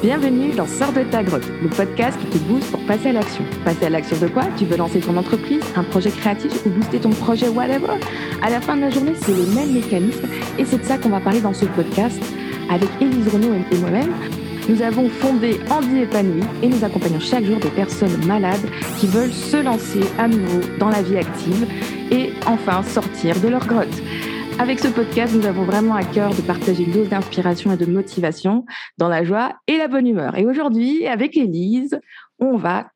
Bienvenue dans Sors de ta grotte, le podcast qui te booste pour passer à l'action. Passer à l'action de quoi? Tu veux lancer ton entreprise, un projet créatif ou booster ton projet whatever? À la fin de la journée, c'est les mêmes mécanismes et c'est de ça qu'on va parler dans ce podcast avec Élise Renaud et moi-même. Nous avons fondé Andy Épanoui et nous accompagnons chaque jour des personnes malades qui veulent se lancer à nouveau dans la vie active et enfin sortir de leur grotte. Avec ce podcast, nous avons vraiment à cœur de partager une dose d'inspiration et de motivation dans la joie et la bonne humeur. Et aujourd'hui, avec Élise, on va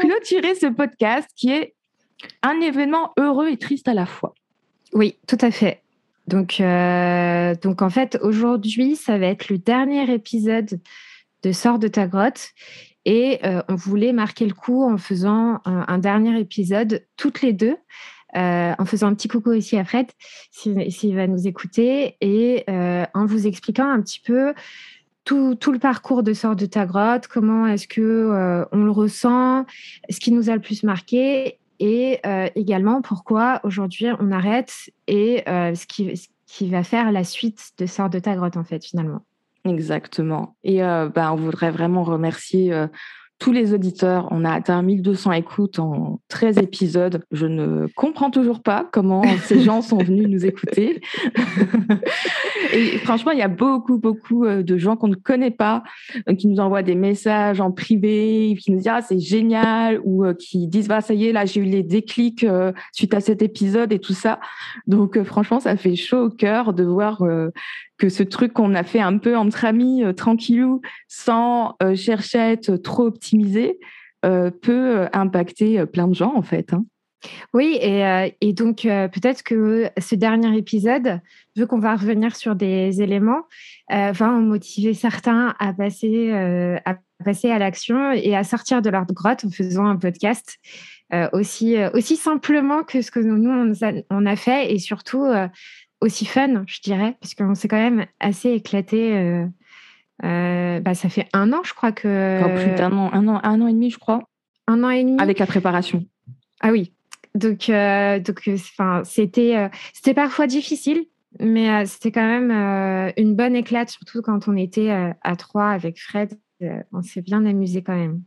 clôturer ce podcast qui est un événement heureux et triste à la fois. Oui, tout à fait. Donc, euh, donc en fait, aujourd'hui, ça va être le dernier épisode de Sors de ta grotte. Et euh, on voulait marquer le coup en faisant un dernier épisode toutes les deux. Euh, en faisant un petit coucou aussi à Fred, s'il va nous écouter, et euh, en vous expliquant un petit peu tout, le parcours de Sort de ta grotte, comment est-ce que euh, on le ressent, ce qui nous a le plus marqué, et également pourquoi aujourd'hui on arrête et ce qui, ce, qui, va faire la suite de Sort de ta grotte en fait finalement. Exactement. Et ben, on voudrait vraiment remercier tous les auditeurs. On a atteint 1200 écoutes en 13 épisodes. Je ne comprends toujours pas comment ces gens sont venus nous écouter. et franchement, il y a beaucoup, beaucoup euh, de gens qu'on ne connaît pas, euh, qui nous envoient des messages en privé, qui nous disent ah c'est génial, ou euh, qui disent bah ça y est là j'ai eu les déclics suite à cet épisode et tout ça. Donc franchement, ça fait chaud au cœur de voir que ce truc qu'on a fait un peu entre amis, tranquillou, sans chercher à être trop euh, peut impacter plein de gens en fait. Hein. Oui, et, donc peut-être que ce dernier épisode, vu qu'on va revenir sur des éléments, va en motiver certains à passer, à passer à l'action et à sortir de leur grotte en faisant un podcast aussi, aussi simplement que ce que nous, on a, on a fait et surtout aussi fun, je dirais, parce qu'on s'est quand même assez éclaté. Euh, euh, bah, ça fait un an, je crois que. plus d'un an, un an, un an et demi, je crois. Un an et demi. Avec la préparation. Ah oui. Donc, euh, donc, enfin, c'était, c'était parfois difficile, mais c'était quand même une bonne éclate, surtout quand on était à trois avec Fred. on s'est bien amusé quand même.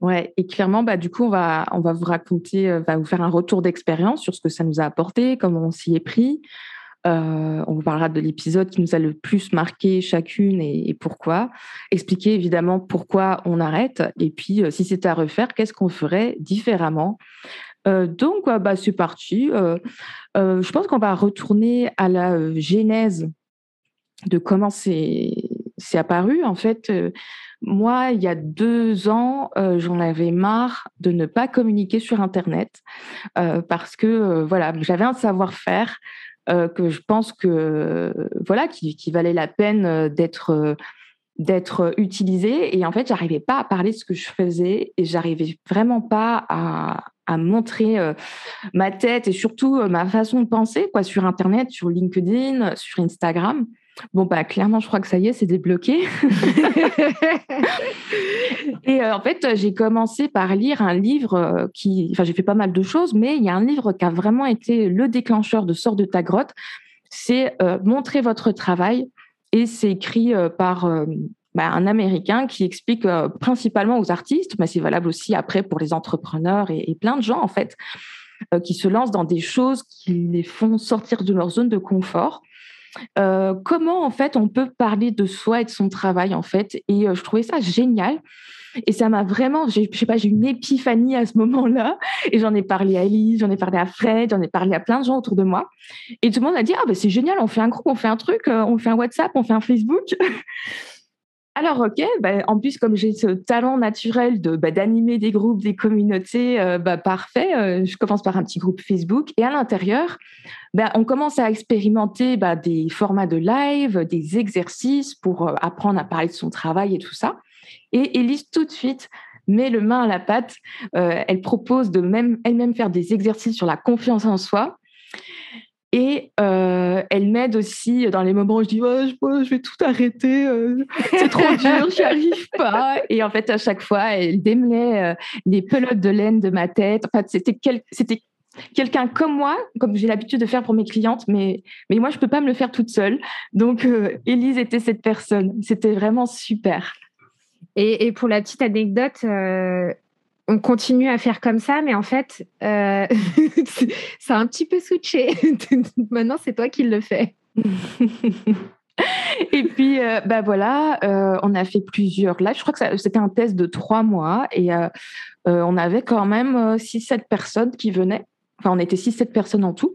Ouais, et clairement, bah, du coup, on va, on va vous raconter, va vous faire un retour d'expérience sur ce que ça nous a apporté, comment on s'y est pris, euh, on vous parlera de l'épisode qui nous a le plus marqué chacune et, pourquoi. Expliquer évidemment pourquoi on arrête et puis euh, si c'était à refaire, qu'est-ce qu'on ferait différemment? Euh, donc, bah, c'est parti. je pense qu'on va retourner à la genèse de comment c'est apparu. En fait, moi, il y a deux ans, j'en avais marre de ne pas communiquer sur Internet parce que voilà, j'avais un savoir-faire euh, que je pense que voilà qui, valait la peine euh, d'être euh, d'être utilisé. Et en fait j'arrivais pas à parler de ce que je faisais et j'arrivais vraiment pas à, à montrer ma tête et surtout ma façon de penser quoi sur internet sur LinkedIn sur Instagram Bon, bah, clairement, je crois que ça y est, c'est débloqué. et euh, en fait, j'ai commencé par lire un livre euh, qui. Enfin, j'ai fait pas mal de choses, mais il y a un livre qui a vraiment été le déclencheur de Sort de ta grotte. C'est euh, Montrer votre travail. Et c'est écrit par. Bah, un Américain qui explique principalement aux artistes, mais c'est valable aussi après pour les entrepreneurs et, et plein de gens en fait, qui se lancent dans des choses qui les font sortir de leur zone de confort euh, comment en fait on peut parler de soi et de son travail en fait? Et euh, je trouvais ça génial. Et ça m'a vraiment je sais pas j'ai une épiphanie à ce moment-là. Et j'en ai parlé à Elise j'en ai parlé à Fred j'en ai parlé à plein de gens autour de moi. Et tout le monde a dit ah ben c'est génial on fait un groupe on fait un truc euh, on fait un WhatsApp on fait un Facebook Alors, ok, bah, en plus, comme j'ai ce talent naturel de bah, d'animer des groupes, des communautés, euh, bah, parfait. Euh, je commence par un petit groupe Facebook et à l'intérieur, on commence à expérimenter des formats de live, des exercices pour euh, apprendre à parler de son travail et tout ça. Et Elise, tout de suite, met le main à la pâte. elle propose de même elle-même faire des exercices sur la confiance en soi. Et euh, elle m'aide aussi dans les moments où je dis je, vais tout arrêter, euh, c'est trop dur, j'y arrive pas. Et en fait, à chaque fois, elle démenait euh, les pelotes de laine de ma tête. En fait, c'était c'était quelqu'un comme moi, comme j'ai l'habitude de faire pour mes clientes, mais, mais moi, je ne peux pas me le faire toute seule. Donc, euh, Élise était cette personne. C'était vraiment super. Et, pour la petite anecdote, euh, on continue à faire comme ça, mais en fait, euh, ça a un petit peu switché. Maintenant, c'est toi qui le fais. et puis, bah voilà, on a fait plusieurs lives. Je crois que c'était un test de trois mois et on avait quand même 6-7 personnes qui venaient. Enfin, on était 6-7 personnes en tout.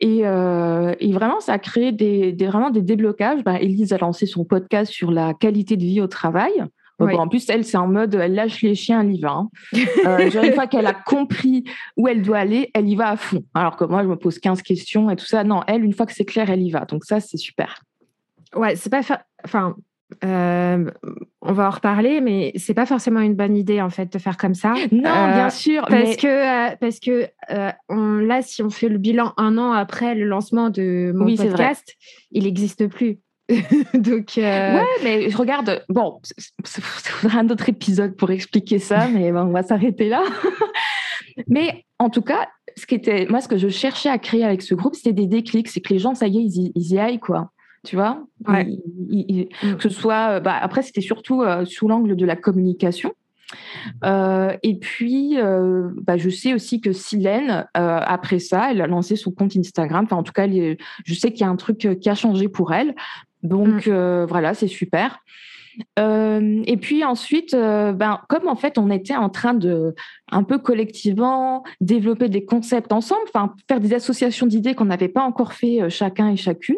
Et, vraiment, ça a créé des, vraiment des déblocages. Ben, Elise a lancé son podcast sur la qualité de vie au travail. En plus, elle, c'est en mode, elle lâche les chiens, elle y va. Hein. une fois qu'elle a compris où elle doit aller, elle y va à fond. Alors que moi, je me pose 15 questions et tout ça. Non, elle, une fois que c'est clair, elle y va. Donc ça, c'est super. Ouais, c'est pas. Enfin, euh, on va en reparler, mais c'est pas forcément une bonne idée en fait de faire comme ça. Non, euh, bien sûr, parce que euh, parce que on, là, si on fait le bilan un an après le lancement de mon podcast, il n'existe plus. Donc ouais, mais je regarde. Bon, il faudra un autre épisode pour expliquer ça, mais on va s'arrêter là. mais en tout cas, ce qui était moi, ce que je cherchais à créer avec ce groupe, c'était des déclics, c'est que les gens, ça y est, ils ils y aillent quoi tu vois? Mm. que ce soit, euh, bah, après, c'était surtout euh, sous l'angle de la communication. Euh, et puis, bah, je sais aussi que Silène, après ça, elle a lancé son compte Instagram. Enfin, en tout cas, je sais qu'il y a un truc qui a changé pour elle. Donc, mm. voilà, c'est super. Euh, et puis ensuite, euh, ben, comme en fait on était en train de un peu collectivement développer des concepts ensemble, enfin faire des associations d'idées qu'on n'avait pas encore fait euh, chacun et chacune,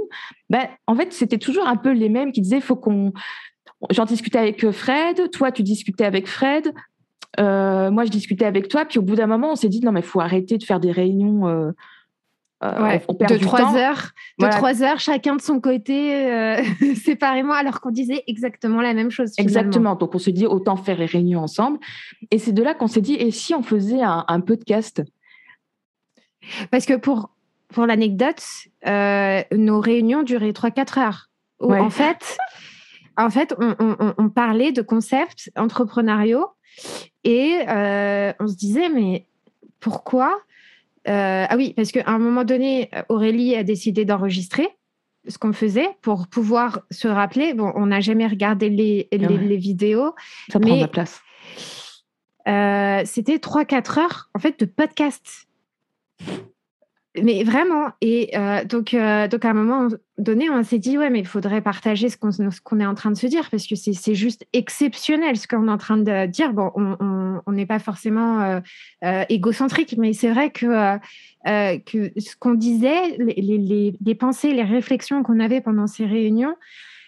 ben, en fait c'était toujours un peu les mêmes qui disaient faut qu'on J'en discutais avec Fred, toi tu discutais avec Fred, moi je discutais avec toi, puis au bout d'un moment on s'est dit non mais il faut arrêter de faire des réunions euh, de trois heures, de trois heures, chacun de son côté, euh, séparément, alors qu'on disait exactement la même chose. Exactement. Donc on se dit autant faire les réunions ensemble. Et c'est de là qu'on s'est dit et si on faisait un, podcast? Parce que pour pour l'anecdote, euh, nos réunions duraient 3-4 heures. En fait, en fait, on, parlait de concepts entrepreneuriaux et on se disait mais pourquoi euh, ah oui, parce qu'à un moment donné, Aurélie a décidé d'enregistrer ce qu'on faisait pour pouvoir se rappeler. Bon, on n'a jamais regardé les, les, vidéos. Ça prend de la place. Euh, c'était 3-4 heures en fait de podcast. Mais vraiment, et euh, donc, euh, donc à un moment donné, on s'est dit, ouais, mais il faudrait partager ce qu'on est en train de se dire, parce que c'est juste exceptionnel ce qu'on est en train de dire. Bon, on n'est pas forcément euh, égocentrique, mais c'est vrai que, ce qu'on disait, les, pensées, les réflexions qu'on avait pendant ces réunions,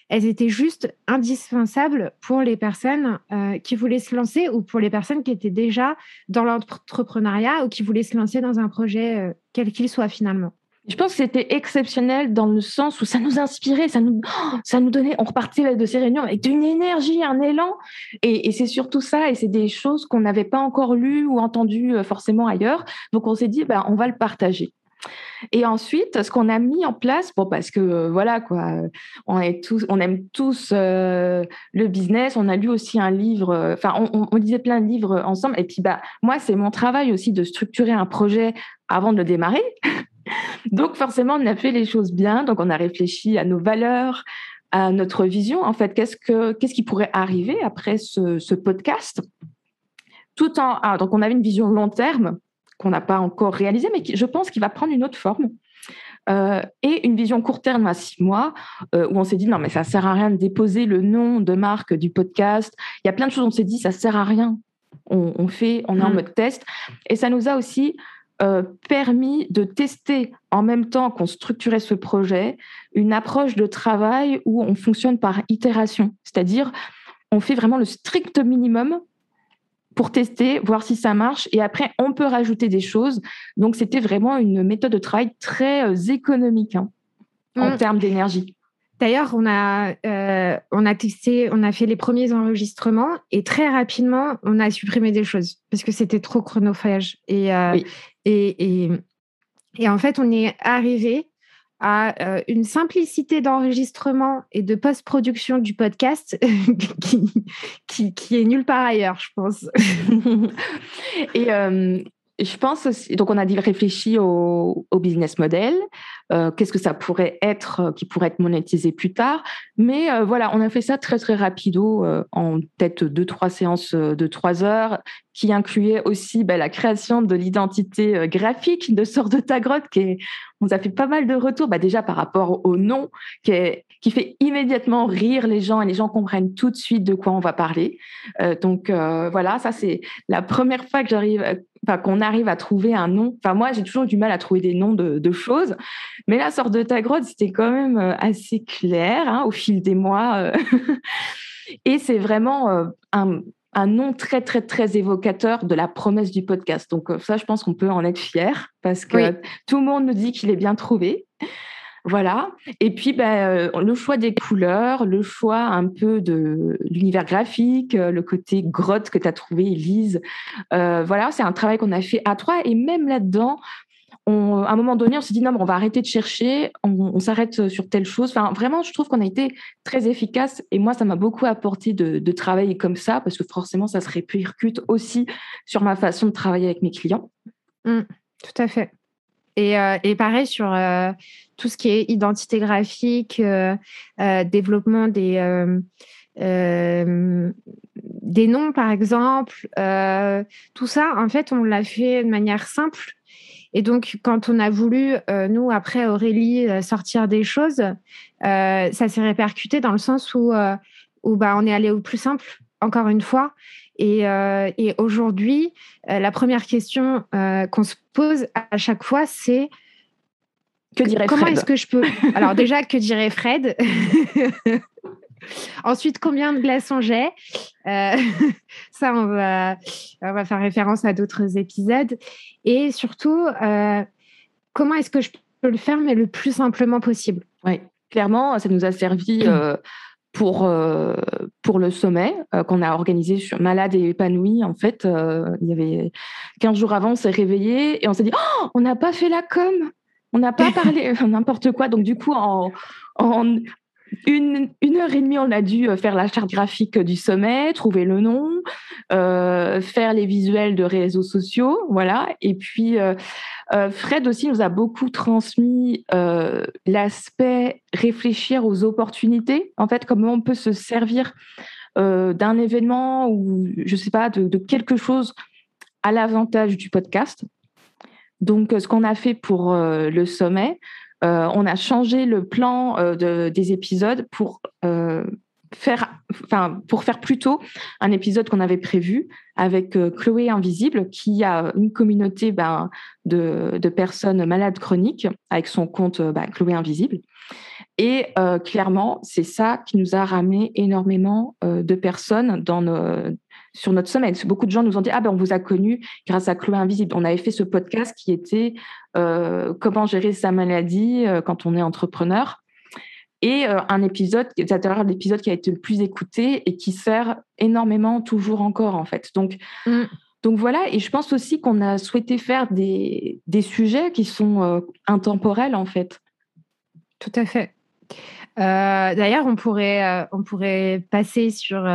elles étaient juste indispensables pour les personnes euh, qui voulaient se lancer ou pour les personnes qui étaient déjà dans l'entrepreneuriat ou qui voulaient se lancer dans un projet, euh, quel qu'il soit finalement. Je pense que c'était exceptionnel dans le sens où ça nous inspirait, ça nous, ça nous donnait, on repartait de ces réunions avec une énergie, un élan. Et, c'est surtout ça, et c'est des choses qu'on n'avait pas encore lues ou entendues euh, forcément ailleurs. Donc on s'est dit, ben, on va le partager. Et ensuite, ce qu'on a mis en place, bon, parce que euh, voilà, quoi, on, tous, on aime tous euh, le business. On a lu aussi un livre, euh, enfin, on, lisait plein de livres ensemble. Et puis, bah, moi, c'est mon travail aussi de structurer un projet avant de le démarrer. donc, forcément, on a fait les choses bien. Donc, on a réfléchi à nos valeurs, à notre vision. En fait, qu'est-ce, que, qu'est-ce qui pourrait arriver après ce, podcast? Ah, donc on avait une vision long terme qu'on n'a pas encore réalisé, mais qui, je pense qu'il va prendre une autre forme. Euh, et une vision court terme à six mois, euh, où on s'est dit non, mais ça sert à rien de déposer le nom de marque du podcast. Il y a plein de choses, on s'est dit ça sert à rien. On, fait, on est en mm. mode test. Et ça nous a aussi euh, permis de tester en même temps qu'on structurait ce projet une approche de travail où on fonctionne par itération, c'est-à-dire on fait vraiment le strict minimum pour tester, voir si ça marche. Et après, on peut rajouter des choses. Donc, c'était vraiment une méthode de travail très euh, économique hein, en mm. termes d'énergie. D'ailleurs, on a, euh, on a testé, on a fait les premiers enregistrements et très rapidement, on a supprimé des choses parce que c'était trop chronophage. Et, euh, et, et, et, en fait, on est arrivé à euh, une simplicité d'enregistrement et de post-production du podcast qui, qui, qui, est nulle part ailleurs, je pense. et, euh, je pense donc on a réfléchi au, au business model, euh, qu'est-ce que ça pourrait être, euh, qui pourrait être monétisé plus tard. Mais euh, voilà, on a fait ça très très rapido, en peut-être deux trois séances de trois heures, qui incluait aussi bah, la création de l'identité graphique de Sort de ta grotte, qui est, on a fait pas mal de retours, bah, déjà par rapport au nom, qui, est, qui fait immédiatement rire les gens et les gens comprennent tout de suite de quoi on va parler. donc voilà, ça c'est la première fois que j'arrive enfin, qu'on arrive à trouver un nom. Enfin, moi, j'ai toujours du mal à trouver des noms de, choses. Mais la sorte de ta grotte, c'était quand même euh, assez clair hein, au fil des mois. Euh. Et c'est vraiment euh, un, nom très, très, très évocateur de la promesse du podcast. Donc, ça, je pense qu'on peut en être fier parce que tout le monde nous dit qu'il est bien trouvé. Voilà. Et puis, ben, le choix des couleurs, le choix un peu de l'univers graphique, le côté grotte que tu as trouvé, Elise. voilà, c'est un travail qu'on a fait à trois. Et même là-dedans, à un moment donné, on s'est dit non, mais on va arrêter de chercher, on, s'arrête sur telle chose. Enfin, vraiment, je trouve qu'on a été très efficace. Et moi, ça m'a beaucoup apporté de, travailler comme ça, parce que forcément, ça se répercute aussi sur ma façon de travailler avec mes clients. Mmh, tout à fait. Euh, et, pareil sur euh, tout ce qui est identité graphique, euh, développement des, des noms, par exemple. tout ça, en fait, on l'a fait de manière simple. Et donc, quand on a voulu, nous, après Aurélie, sortir des choses, ça s'est répercuté dans le sens où, où bah, on est allé au plus simple, encore une fois. Euh, et, aujourd'hui, euh, la première question euh, qu'on se pose à chaque fois, c'est que dirait comment est-ce que je peux Alors déjà, que dirait Fred? Ensuite, combien de glaçons j'ai Ça, on va, on va faire référence à d'autres épisodes. Et surtout, comment est-ce que je peux le faire, mais le plus simplement possible? Oui, clairement, ça nous a servi euh, pour le sommet euh, qu'on a organisé sur Malade et épanoui. En fait, euh, il y avait 15 jours avant, on s'est réveillé et on s'est dit oh, on n'a pas fait la com, on n'a pas parlé n'importe quoi. Donc, du coup, en, en une, une, heure et demie, on a dû faire la charte graphique du sommet, trouver le nom, faire les visuels de réseaux sociaux, voilà. Et puis, euh, Fred aussi nous a beaucoup transmis euh, l'aspect réfléchir aux opportunités, en fait, comment on peut se servir euh, d'un événement ou, je sais pas, de, quelque chose à l'avantage du podcast. Donc, ce qu'on a fait pour le sommet, on a changé le plan des épisodes pour pour faire plutôt un épisode qu'on avait prévu avec euh, Chloé Invisible, qui a une communauté ben, de, personnes malades chroniques avec son compte ben, Chloé Invisible. Et euh, clairement, c'est ça qui nous a ramené énormément euh, de personnes sur notre semaine. Beaucoup de gens nous ont dit Ah ben on vous a connu grâce à Chloé Invisible. On avait fait ce podcast qui était Comment gérer sa maladie quand on est entrepreneur et euh, un épisode, c'est l'épisode qui a été le plus écouté et qui sert énormément toujours encore en fait. Donc, mm. donc voilà, et je pense aussi qu'on a souhaité faire des, des sujets qui sont euh, intemporels en fait. Tout à fait. Euh, d'ailleurs, on pourrait, on pourrait passer sur,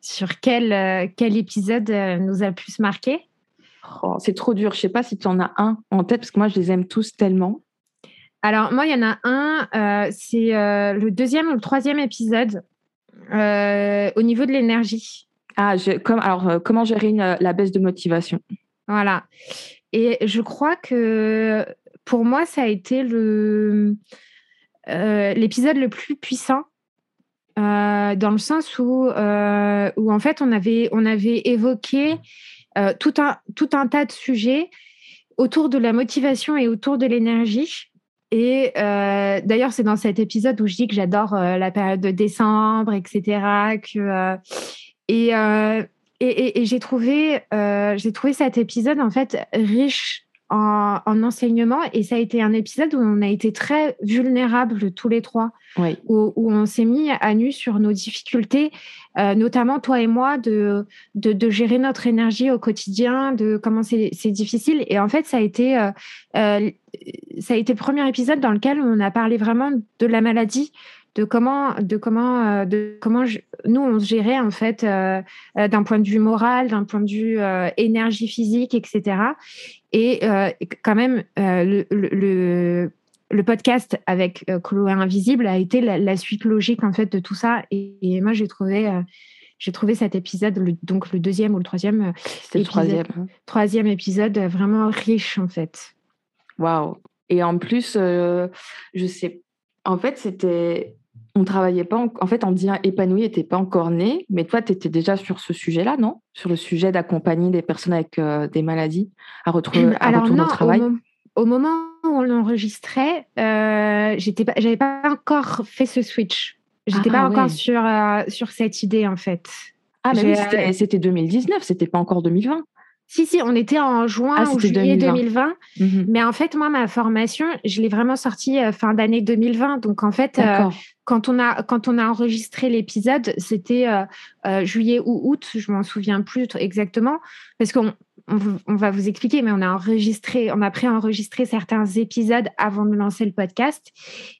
sur quel, quel épisode nous a le plus marqué? Oh, c'est trop dur. Je sais pas si tu en as un en tête parce que moi je les aime tous tellement. Alors, moi, il y en a un, euh, c'est euh, le deuxième ou le troisième épisode euh, au niveau de l'énergie. Ah, comme, alors, comment gérer la baisse de motivation? Voilà. Et je crois que pour moi, ça a été le, l'épisode le plus puissant. dans le sens où, où en fait on avait, on avait évoqué tout, un, tout un tas de sujets autour de la motivation et autour de l'énergie et euh, d'ailleurs, c'est dans cet épisode où je dis que j'adore euh, la période de décembre, etc. Que, euh, et, et, et j'ai trouvé, j'ai trouvé cet épisode en fait riche en, enseignement et ça a été un épisode où on a été très vulnérables tous les trois, où, on s'est mis à nu sur nos difficultés, euh, notamment toi et moi, de, de, gérer notre énergie au quotidien, de comment c'est difficile. Et en fait, ça a été euh, euh, ça a été le premier épisode dans lequel on a parlé vraiment de la maladie, de comment, de comment, de comment nous on se gérait en fait d'un point de vue moral, d'un point de vue énergie physique, etc. Et quand même, le, le, le, podcast avec Chloé Invisible a été la, suite logique en fait de tout ça. Et, moi, j'ai trouvé, j'ai trouvé cet épisode, donc le deuxième ou le troisième, C'était le troisième, hein. troisième épisode, vraiment riche en fait. Waouh Et en plus, je sais, en fait, c'était on travaillait pas, en, fait, en disant épanoui n'était pas encore né, mais toi, tu étais déjà sur ce sujet-là, non? Sur le sujet d'accompagner des personnes avec euh, des maladies à, retrouver, à Alors, au travail? au, moment où on l'enregistrait, euh, j'étais pas, j'avais pas encore fait ce switch. J'étais n'étais pas ah, encore sur, euh, sur cette idée, en fait. Ah, mais oui, c'était, c'était 2019, c'était pas encore 2020. Si, si, on était en juin ah, ou juillet 2020. Mhm. Mais en fait, moi, ma formation, je l'ai vraiment sortie euh, fin d'année 2020. Donc, en fait, euh, quand, on a, quand on a enregistré l'épisode, c'était euh, juillet ou août, je m'en souviens plus exactement, parce qu'on on, va vous expliquer, mais on a enregistré, on a pré-enregistré certains épisodes avant de lancer le podcast.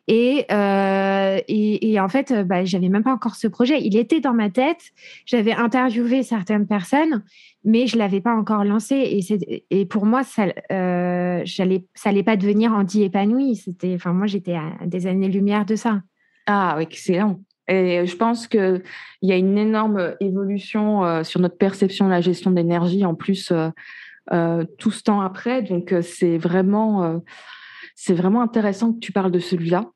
Et, euh, et, en fait, bah, j'avais même pas encore ce projet. Il était dans ma tête. J'avais interviewé certaines personnes, mais je l'avais pas encore lancé. Et, pour moi, ça, euh, j'allais, ça allait pas devenir anti épanoui. C'était, enfin, moi, j'étais à des années-lumière de ça. Ah, excellent. Et je pense qu'il y a une énorme évolution euh, sur notre perception de la gestion d'énergie en plus euh, euh, tout ce temps après. Donc c'est vraiment, c'est vraiment intéressant que tu parles de celui-là.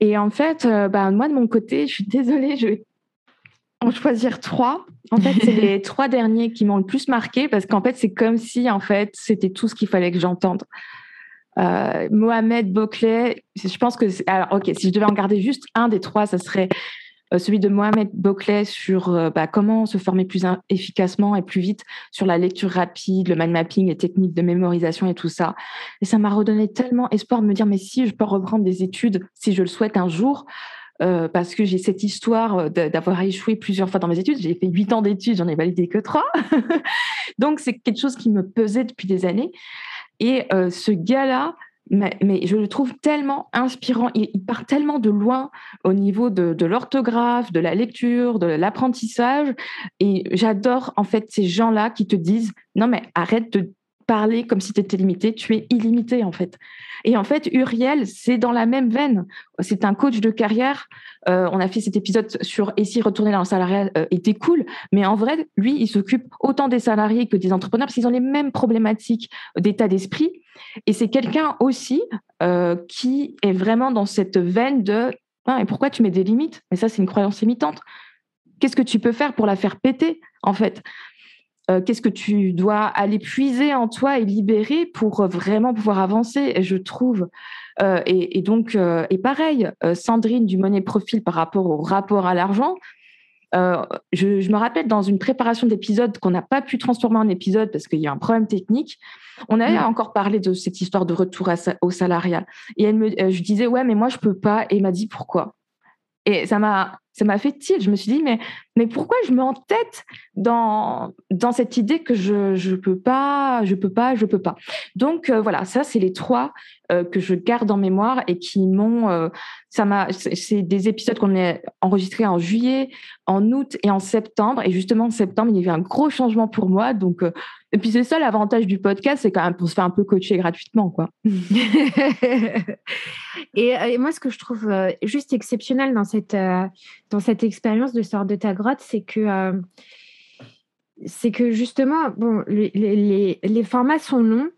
Et en fait, bah, moi de mon côté, je suis désolée, je vais en choisir trois. En fait, c'est les trois derniers qui m'ont le plus marqué parce qu'en fait, c'est comme si en fait c'était tout ce qu'il fallait que j'entende. Euh, Mohamed Boclet, je pense que. Alors, ok, si je devais en garder juste un des trois, ça serait euh, celui de Mohamed Boclet sur euh, bah, comment se former plus efficacement et plus vite sur la lecture rapide, le mind mapping, les techniques de mémorisation et tout ça. Et ça m'a redonné tellement espoir de me dire, mais si je peux reprendre des études, si je le souhaite un jour, parce que j'ai cette histoire d'avoir échoué plusieurs fois dans mes études. J'ai fait huit ans d'études, j'en ai validé que trois. Donc, c'est quelque chose qui me pesait depuis des années. Et euh, ce gars-là, mais, je le trouve tellement inspirant. Il, part tellement de loin au niveau de, l'orthographe, de la lecture, de l'apprentissage. Et j'adore en fait ces gens-là qui te disent non mais arrête de parler comme si tu étais limité, tu es illimité en fait. Et en fait, Uriel, c'est dans la même veine. C'est un coach de carrière. Euh, on a fait cet épisode sur et si retourner dans le salariat euh, était cool, mais en vrai, lui, il s'occupe autant des salariés que des entrepreneurs parce qu'ils ont les mêmes problématiques d'état d'esprit. Et c'est quelqu'un aussi euh, qui est vraiment dans cette veine de ah, et pourquoi tu mets des limites? Mais ça, c'est une croyance limitante. Qu'est-ce que tu peux faire pour la faire péter en fait? Euh, qu'est-ce que tu dois aller puiser en toi et libérer pour euh, vraiment pouvoir avancer, je trouve. Euh, et, donc, et pareil, Sandrine du Money Profil par rapport au rapport à l'argent, je, me rappelle dans une préparation d'épisode qu'on n'a pas pu transformer en épisode parce qu'il y a un problème technique. On avait mmh. encore parlé de cette histoire de retour au salariat. Et elle me, je disais, ouais, mais moi, je peux pas. Et elle m'a dit, pourquoi? Et ça m'a ça m'a fait tilt. Je me suis dit, mais, mais pourquoi je me tête dans, dans cette idée que je ne peux pas, je peux pas, je peux pas? Donc euh, voilà, ça, c'est les trois euh, que je garde en mémoire et qui m'ont. Euh, ça m'a. C'est des épisodes qu'on a enregistrés en juillet, en août et en septembre. Et justement, en septembre, il y a eu un gros changement pour moi. Donc, et puis c'est ça l'avantage du podcast, c'est quand même pour se faire un peu coacher gratuitement, quoi. et, moi, ce que je trouve juste exceptionnel dans cette dans cette expérience de sort de ta grotte, c'est que c'est que justement, bon, les, les, formats sont longs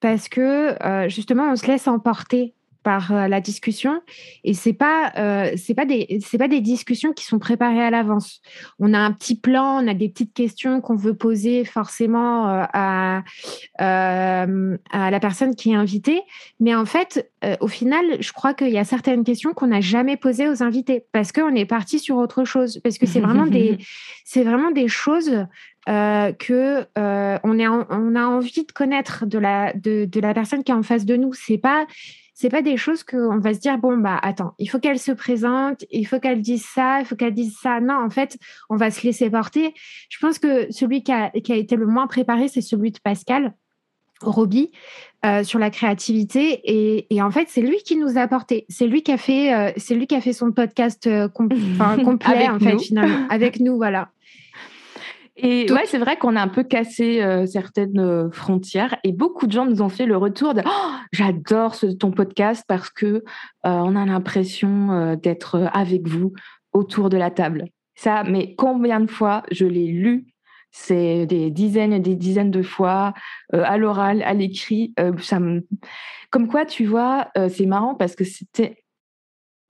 parce que justement, on se laisse emporter par euh, la discussion et c'est pas euh, c'est pas des c'est pas des discussions qui sont préparées à l'avance. On a un petit plan, on a des petites questions qu'on veut poser forcément euh, à à la personne qui est invitée, mais en fait au final, je crois qu'il y a certaines questions qu'on n'a jamais posées aux invités parce qu'on est parti sur autre chose parce que c'est vraiment des c'est vraiment des choses que on, est on a envie de connaître de la de, de la personne qui est en face de nous. C'est pas c'est pas des choses qu'on va se dire bon bah attends, il faut qu'elle se présente, il faut qu'elle dise ça, il faut qu'elle dise ça. Non, en fait, on va se laisser porter. Je pense que celui qui a, été le moins préparé, c'est celui de Pascal. Roby. sur la créativité et, en fait c'est lui qui nous a apporté c'est lui qui a fait c'est lui qui a fait son podcast complet en fait finalement avec nous voilà et ouais, c'est vrai qu'on a un peu cassé euh, certaines euh, frontières et beaucoup de gens nous ont fait le retour de oh, j'adore ton podcast parce que euh, on a l'impression d'être avec vous autour de la table. Ça, mais combien de fois je l'ai lu? C'est des dizaines et des dizaines de fois à l'oral, à l'écrit. ça Comme quoi, tu vois, c'est marrant parce que c'était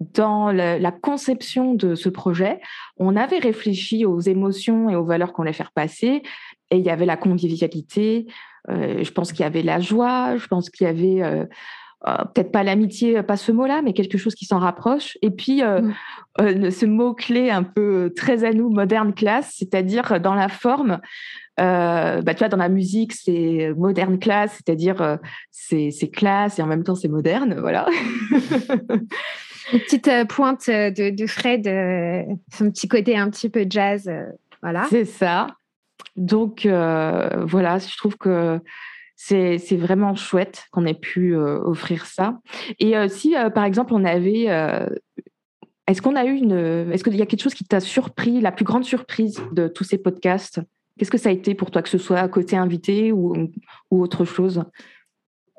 dans la, conception de ce projet, on avait réfléchi aux émotions et aux valeurs qu'on allait faire passer. Et il y avait la convivialité, euh, je pense qu'il y avait la joie, je pense qu'il y avait euh, euh, peut-être pas l'amitié, pas ce mot-là, mais quelque chose qui s'en rapproche. Et puis mm. ce mot-clé un peu très à nous, moderne classe, c'est-à-dire dans la forme. bah, tu vois, dans la musique, c'est moderne classe, c'est-à-dire c'est classe et en même temps c'est moderne, voilà. Une petite euh, pointe euh, de, Fred, euh, son petit côté un petit peu jazz. voilà. C'est ça. Donc, voilà, je trouve que c'est vraiment chouette qu'on ait pu offrir ça. Et si, par exemple, on avait. est-ce qu'on a eu une. Est-ce qu'il y a quelque chose qui t'a surpris, la plus grande surprise de tous ces podcasts? Qu'est-ce que ça a été pour toi, que ce soit côté invité ou autre chose?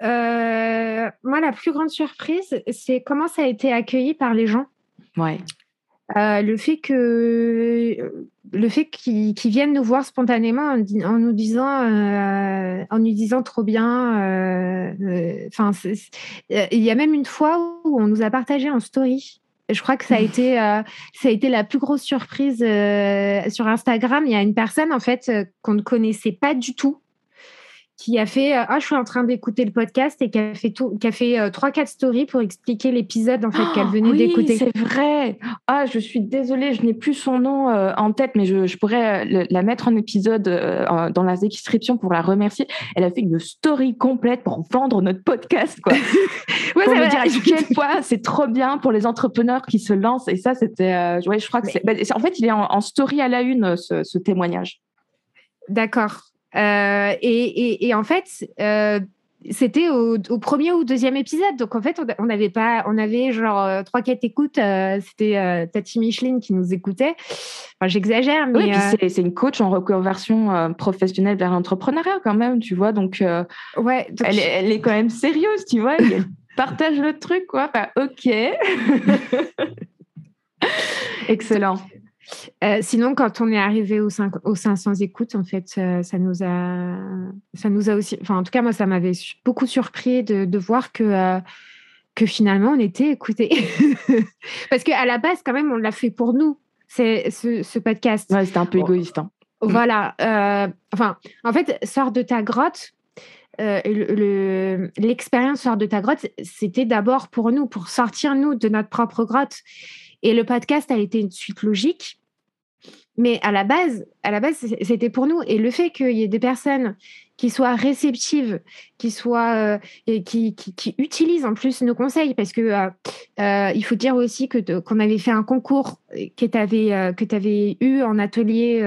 Euh, moi, la plus grande surprise, c'est comment ça a été accueilli par les gens. Ouais. Euh, le fait que le fait qu'ils viennent nous voir spontanément en, nous disant euh, en nous disant trop bien enfin il y a même une fois où on nous a partagé en story je crois que ça a été ça a été la plus grosse surprise sur Instagram il y a une personne en fait qu'on ne connaissait pas du tout qui a fait euh, ah je suis en train d'écouter le podcast et qui a fait tout qui a fait euh, trois quatre stories pour expliquer l'épisode en fait qu'elle oh, venait oui, d'écouter. C'est vrai. Ah je suis désolée, je n'ai plus son nom euh, en tête mais je, je pourrais la mettre en épisode dans la description pour la remercier. Elle a fait une story complète pour vendre notre podcast quoi. ouais, pour ça me dire à quel point c'est trop bien pour les entrepreneurs qui se lancent et ça c'était ouais, je crois que c'est bah, en fait il est en, story à la une ce, ce témoignage. D'accord. Euh, et, en fait, euh, c'était au, premier ou deuxième épisode. Donc en fait, on avait pas, on avait genre euh, trois quatre écoutes. c'était Tati Micheline qui nous écoutait. Enfin, j'exagère, mais oui, c'est une coach en reconversion professionnelle vers l'entrepreneuriat quand même, tu vois. Donc ouais, elle, elle, est quand même sérieuse, tu vois. Elle partage le truc, quoi. Enfin, ok. Excellent. Euh, sinon, quand on est arrivé aux, 500 écoutes, en fait, euh, ça nous a, ça nous a aussi, enfin, en tout cas, moi, ça m'avait beaucoup surpris de, voir que, euh, que finalement, on était écoutés. Parce qu'à la base, quand même, on l'a fait pour nous, c'est ce, podcast. Ouais, c'était un peu égoïste. Hein. Voilà. enfin, en fait, sors de ta grotte. L'expérience sort de ta grotte, c'était d'abord pour nous, pour sortir nous de notre propre grotte. Et le podcast a été une suite logique. Mais à la base, à la base, c'était pour nous. Et le fait qu'il y ait des personnes qui soient réceptives, qui soient, euh, qui, qui, utilisent en plus nos conseils, parce que euh, euh, il faut dire aussi que qu'on avait fait un concours que tu avais que avais eu en atelier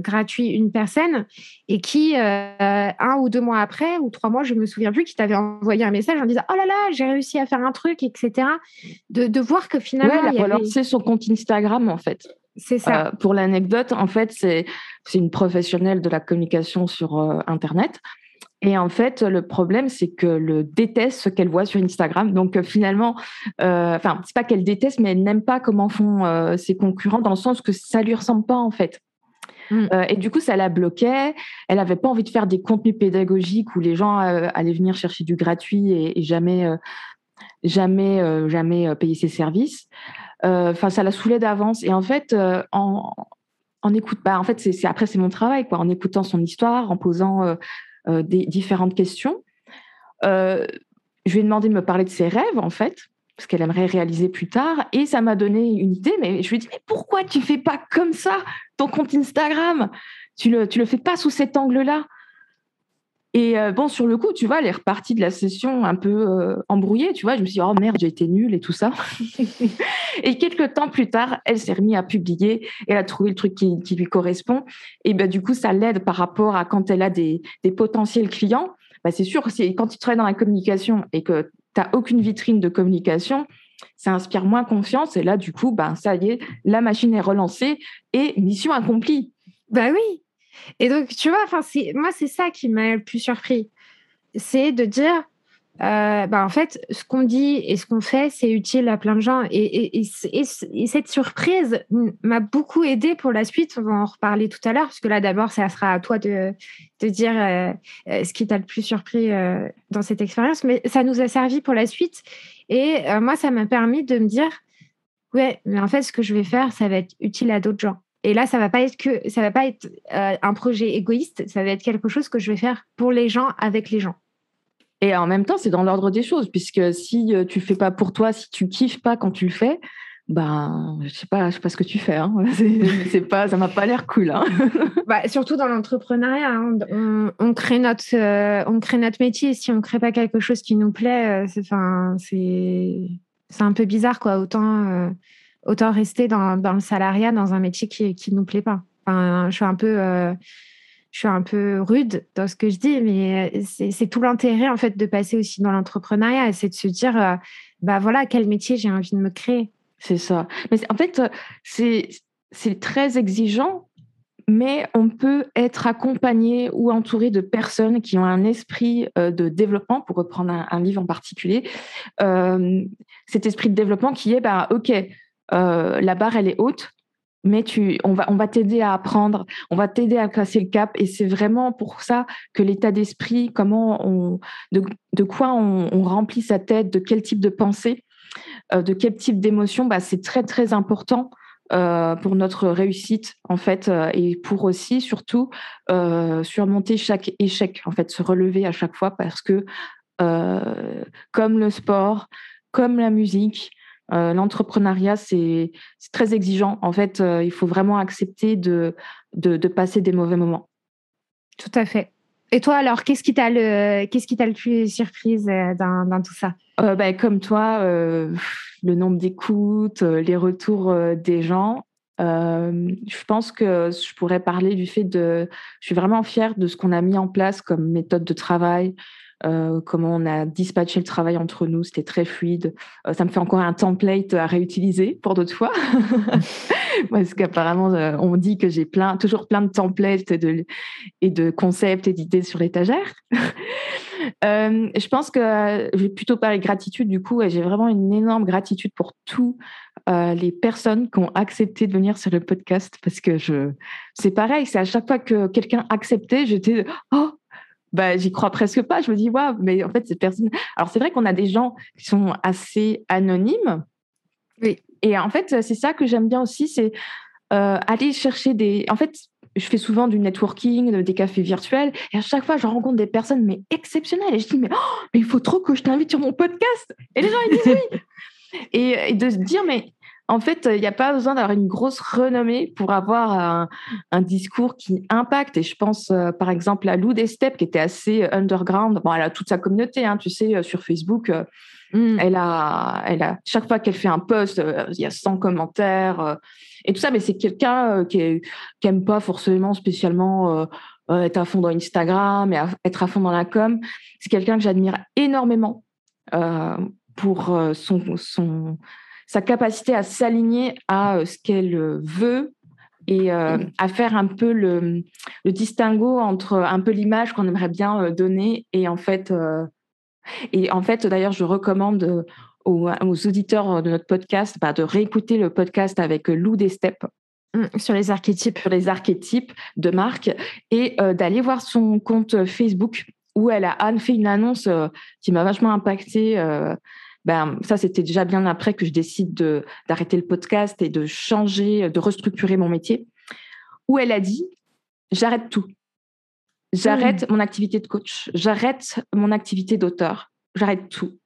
gratuit une personne et qui un ou deux mois après ou trois mois, je me souviens plus, qui t'avait envoyé un message en disant oh là là, j'ai réussi à faire un truc, etc. De, de voir que finalement, ouais, alors c'est son compte Instagram en fait. C'est ça. Euh, pour l'anecdote, en fait, c'est une professionnelle de la communication sur euh, Internet. Et en fait, le problème, c'est que le déteste ce qu'elle voit sur Instagram. Donc euh, finalement, enfin, c'est pas qu'elle déteste, mais elle n'aime pas comment font ses concurrents, dans le sens que ça lui ressemble pas en fait. Mm. et du coup, ça la bloquait. Elle n'avait pas envie de faire des contenus pédagogiques où les gens allaient venir chercher du gratuit et, et jamais, jamais, jamais payer ses services. Euh, enfin, ça la saoulait d'avance. Et en fait, euh, en, en écoute, bah, en fait, c'est après c'est mon travail, quoi. En écoutant son histoire, en posant euh, des différentes questions, je lui ai demandé de me parler de ses rêves, en fait, parce qu'elle aimerait réaliser plus tard. Et ça m'a donné une idée. Mais je lui ai dit, mais pourquoi tu fais pas comme ça ton compte Instagram? Tu le, tu le fais pas sous cet angle-là. Et euh, bon, sur le coup, tu vois, elle est repartie de la session un peu euh, embrouillée, tu vois. Je me suis dit, oh merde, j'ai été nulle et tout ça. et quelques temps plus tard, elle s'est remise à publier et elle a trouvé le truc qui, lui correspond. Et ben, du coup, ça l'aide par rapport à quand elle a des, potentiels clients. bah, c'est sûr, quand tu travailles dans la communication et que tu n'as aucune vitrine de communication, ça inspire moins confiance. Et là, du coup, ben, ça y est, la machine est relancée et mission accomplie. Bah oui. Et donc, tu vois, moi, c'est ça qui m'a le plus surpris. C'est de dire, euh, bah, en fait, ce qu'on dit et ce qu'on fait, c'est utile à plein de gens. Et, cette surprise m'a beaucoup aidé pour la suite. On va en reparler tout à l'heure, parce que là, d'abord, ça sera à toi de, de dire euh, euh, ce qui t'a le plus surpris dans cette expérience. Mais ça nous a servi pour la suite. Et moi, ça m'a permis de me dire, ouais, mais en fait, ce que je vais faire, ça va être utile à d'autres gens. Et là, ça va pas être que, ça va pas être un projet égoïste. Ça va être quelque chose que je vais faire pour les gens, avec les gens. Et en même temps, c'est dans l'ordre des choses, puisque si euh, tu fais pas pour toi, si tu kiffes pas quand tu le fais, ben, je sais pas, je sais pas ce que tu fais. Hein. C'est pas, ça m'a pas l'air cool. Hein. Bah, surtout dans l'entrepreneuriat, hein. on, crée notre, euh, on crée notre métier. Si on crée pas quelque chose qui nous plaît, euh, c'est, c'est, un peu bizarre, quoi. Autant, autant rester dans, dans, le salariat, dans un métier qui, qui nous plaît pas. Enfin, je suis un peu je suis un peu rude dans ce que je dis, mais euh, c'est tout l'intérêt en fait de passer aussi dans l'entrepreneuriat, c'est de se dire, euh, bah voilà, quel métier j'ai envie de me créer. C'est ça. Mais en fait, c'est très exigeant, mais on peut être accompagné ou entouré de personnes qui ont un esprit euh, de développement, pour reprendre un, livre en particulier, cet esprit de développement qui est, bah, ok, la barre elle est haute, mais tu, on va, on t'aider à apprendre, on va t'aider à casser le cap. Et c'est vraiment pour ça que l'état d'esprit, comment on, de, quoi on, remplit sa tête, de quel type de pensée, euh, de quel type d'émotion, bah, c'est très très important euh, pour notre réussite en fait, euh, et pour aussi surtout surmonter chaque échec, en fait, se relever à chaque fois parce que comme le sport, comme la musique, euh, l'entrepreneuriat, c'est très exigeant. En fait, euh, il faut vraiment accepter de, de, passer des mauvais moments. Tout à fait. Et toi, alors, qu'est-ce qui t'a le, qu'est-ce qui t'a le plus surprise euh, dans, tout ça? Ben, Comme toi, le nombre d'écoutes, les retours des gens. je pense que je pourrais parler du fait de... Je suis vraiment fière de ce qu'on a mis en place comme méthode de travail, euh, comment on a dispatché le travail entre nous, c'était très fluide. Euh, ça me fait encore un template à réutiliser pour d'autres fois, parce qu'apparemment euh, on dit que j'ai plein, toujours plein de templates et de concepts et d'idées sur l'étagère. je pense que je vais plutôt parler de gratitude du coup, et j'ai vraiment une énorme gratitude pour tous les personnes qui ont accepté de venir sur le podcast, parce que je, c'est pareil, c'est à chaque fois que quelqu'un acceptait, j'étais oh bah, j'y crois presque pas. Je me dis, waouh, mais en fait, cette personne. Alors, c'est vrai qu'on a des gens qui sont assez anonymes. Oui. Et en fait, c'est ça que j'aime bien aussi, c'est euh, aller chercher des. En fait, je fais souvent du networking, des cafés virtuels, et à chaque fois, je rencontre des personnes mais exceptionnelles. Et je dis, mais, oh, mais il faut trop que je t'invite sur mon podcast. Et les gens, ils disent oui. et, et, de se dire, mais en fait, il n'y a pas besoin d'avoir une grosse renommée pour avoir un, discours qui impacte. Et je pense, euh, par exemple, à Lou Steppes, qui était assez euh, underground. Bon, elle a toute sa communauté, hein, tu sais, euh, sur Facebook. Mm. Elle, a, elle a, chaque fois qu'elle fait un post, il y a 100 commentaires et tout ça. Mais c'est quelqu'un qui n'aime pas forcément spécialement être à fond dans Instagram et être à fond dans la com. C'est quelqu'un que j'admire énormément pour son, son sa capacité à s'aligner à euh, ce qu'elle euh, veut et euh, à faire un peu le, distinguo entre un peu l'image qu'on aimerait bien donner et en fait et en fait d'ailleurs je recommande aux, auditeurs de notre podcast bah, de réécouter le podcast avec Lou des Steppes. Mmh, sur les archétypes. Sur les archétypes de marque et d'aller voir son compte Facebook où elle a fait une annonce qui m'a vachement impactée ben, ça, c'était déjà bien après que je décide d'arrêter le podcast et de changer, de restructurer mon métier, où elle a dit, j'arrête tout. J'arrête mmh. mon activité de coach, j'arrête mon activité d'auteur, j'arrête tout.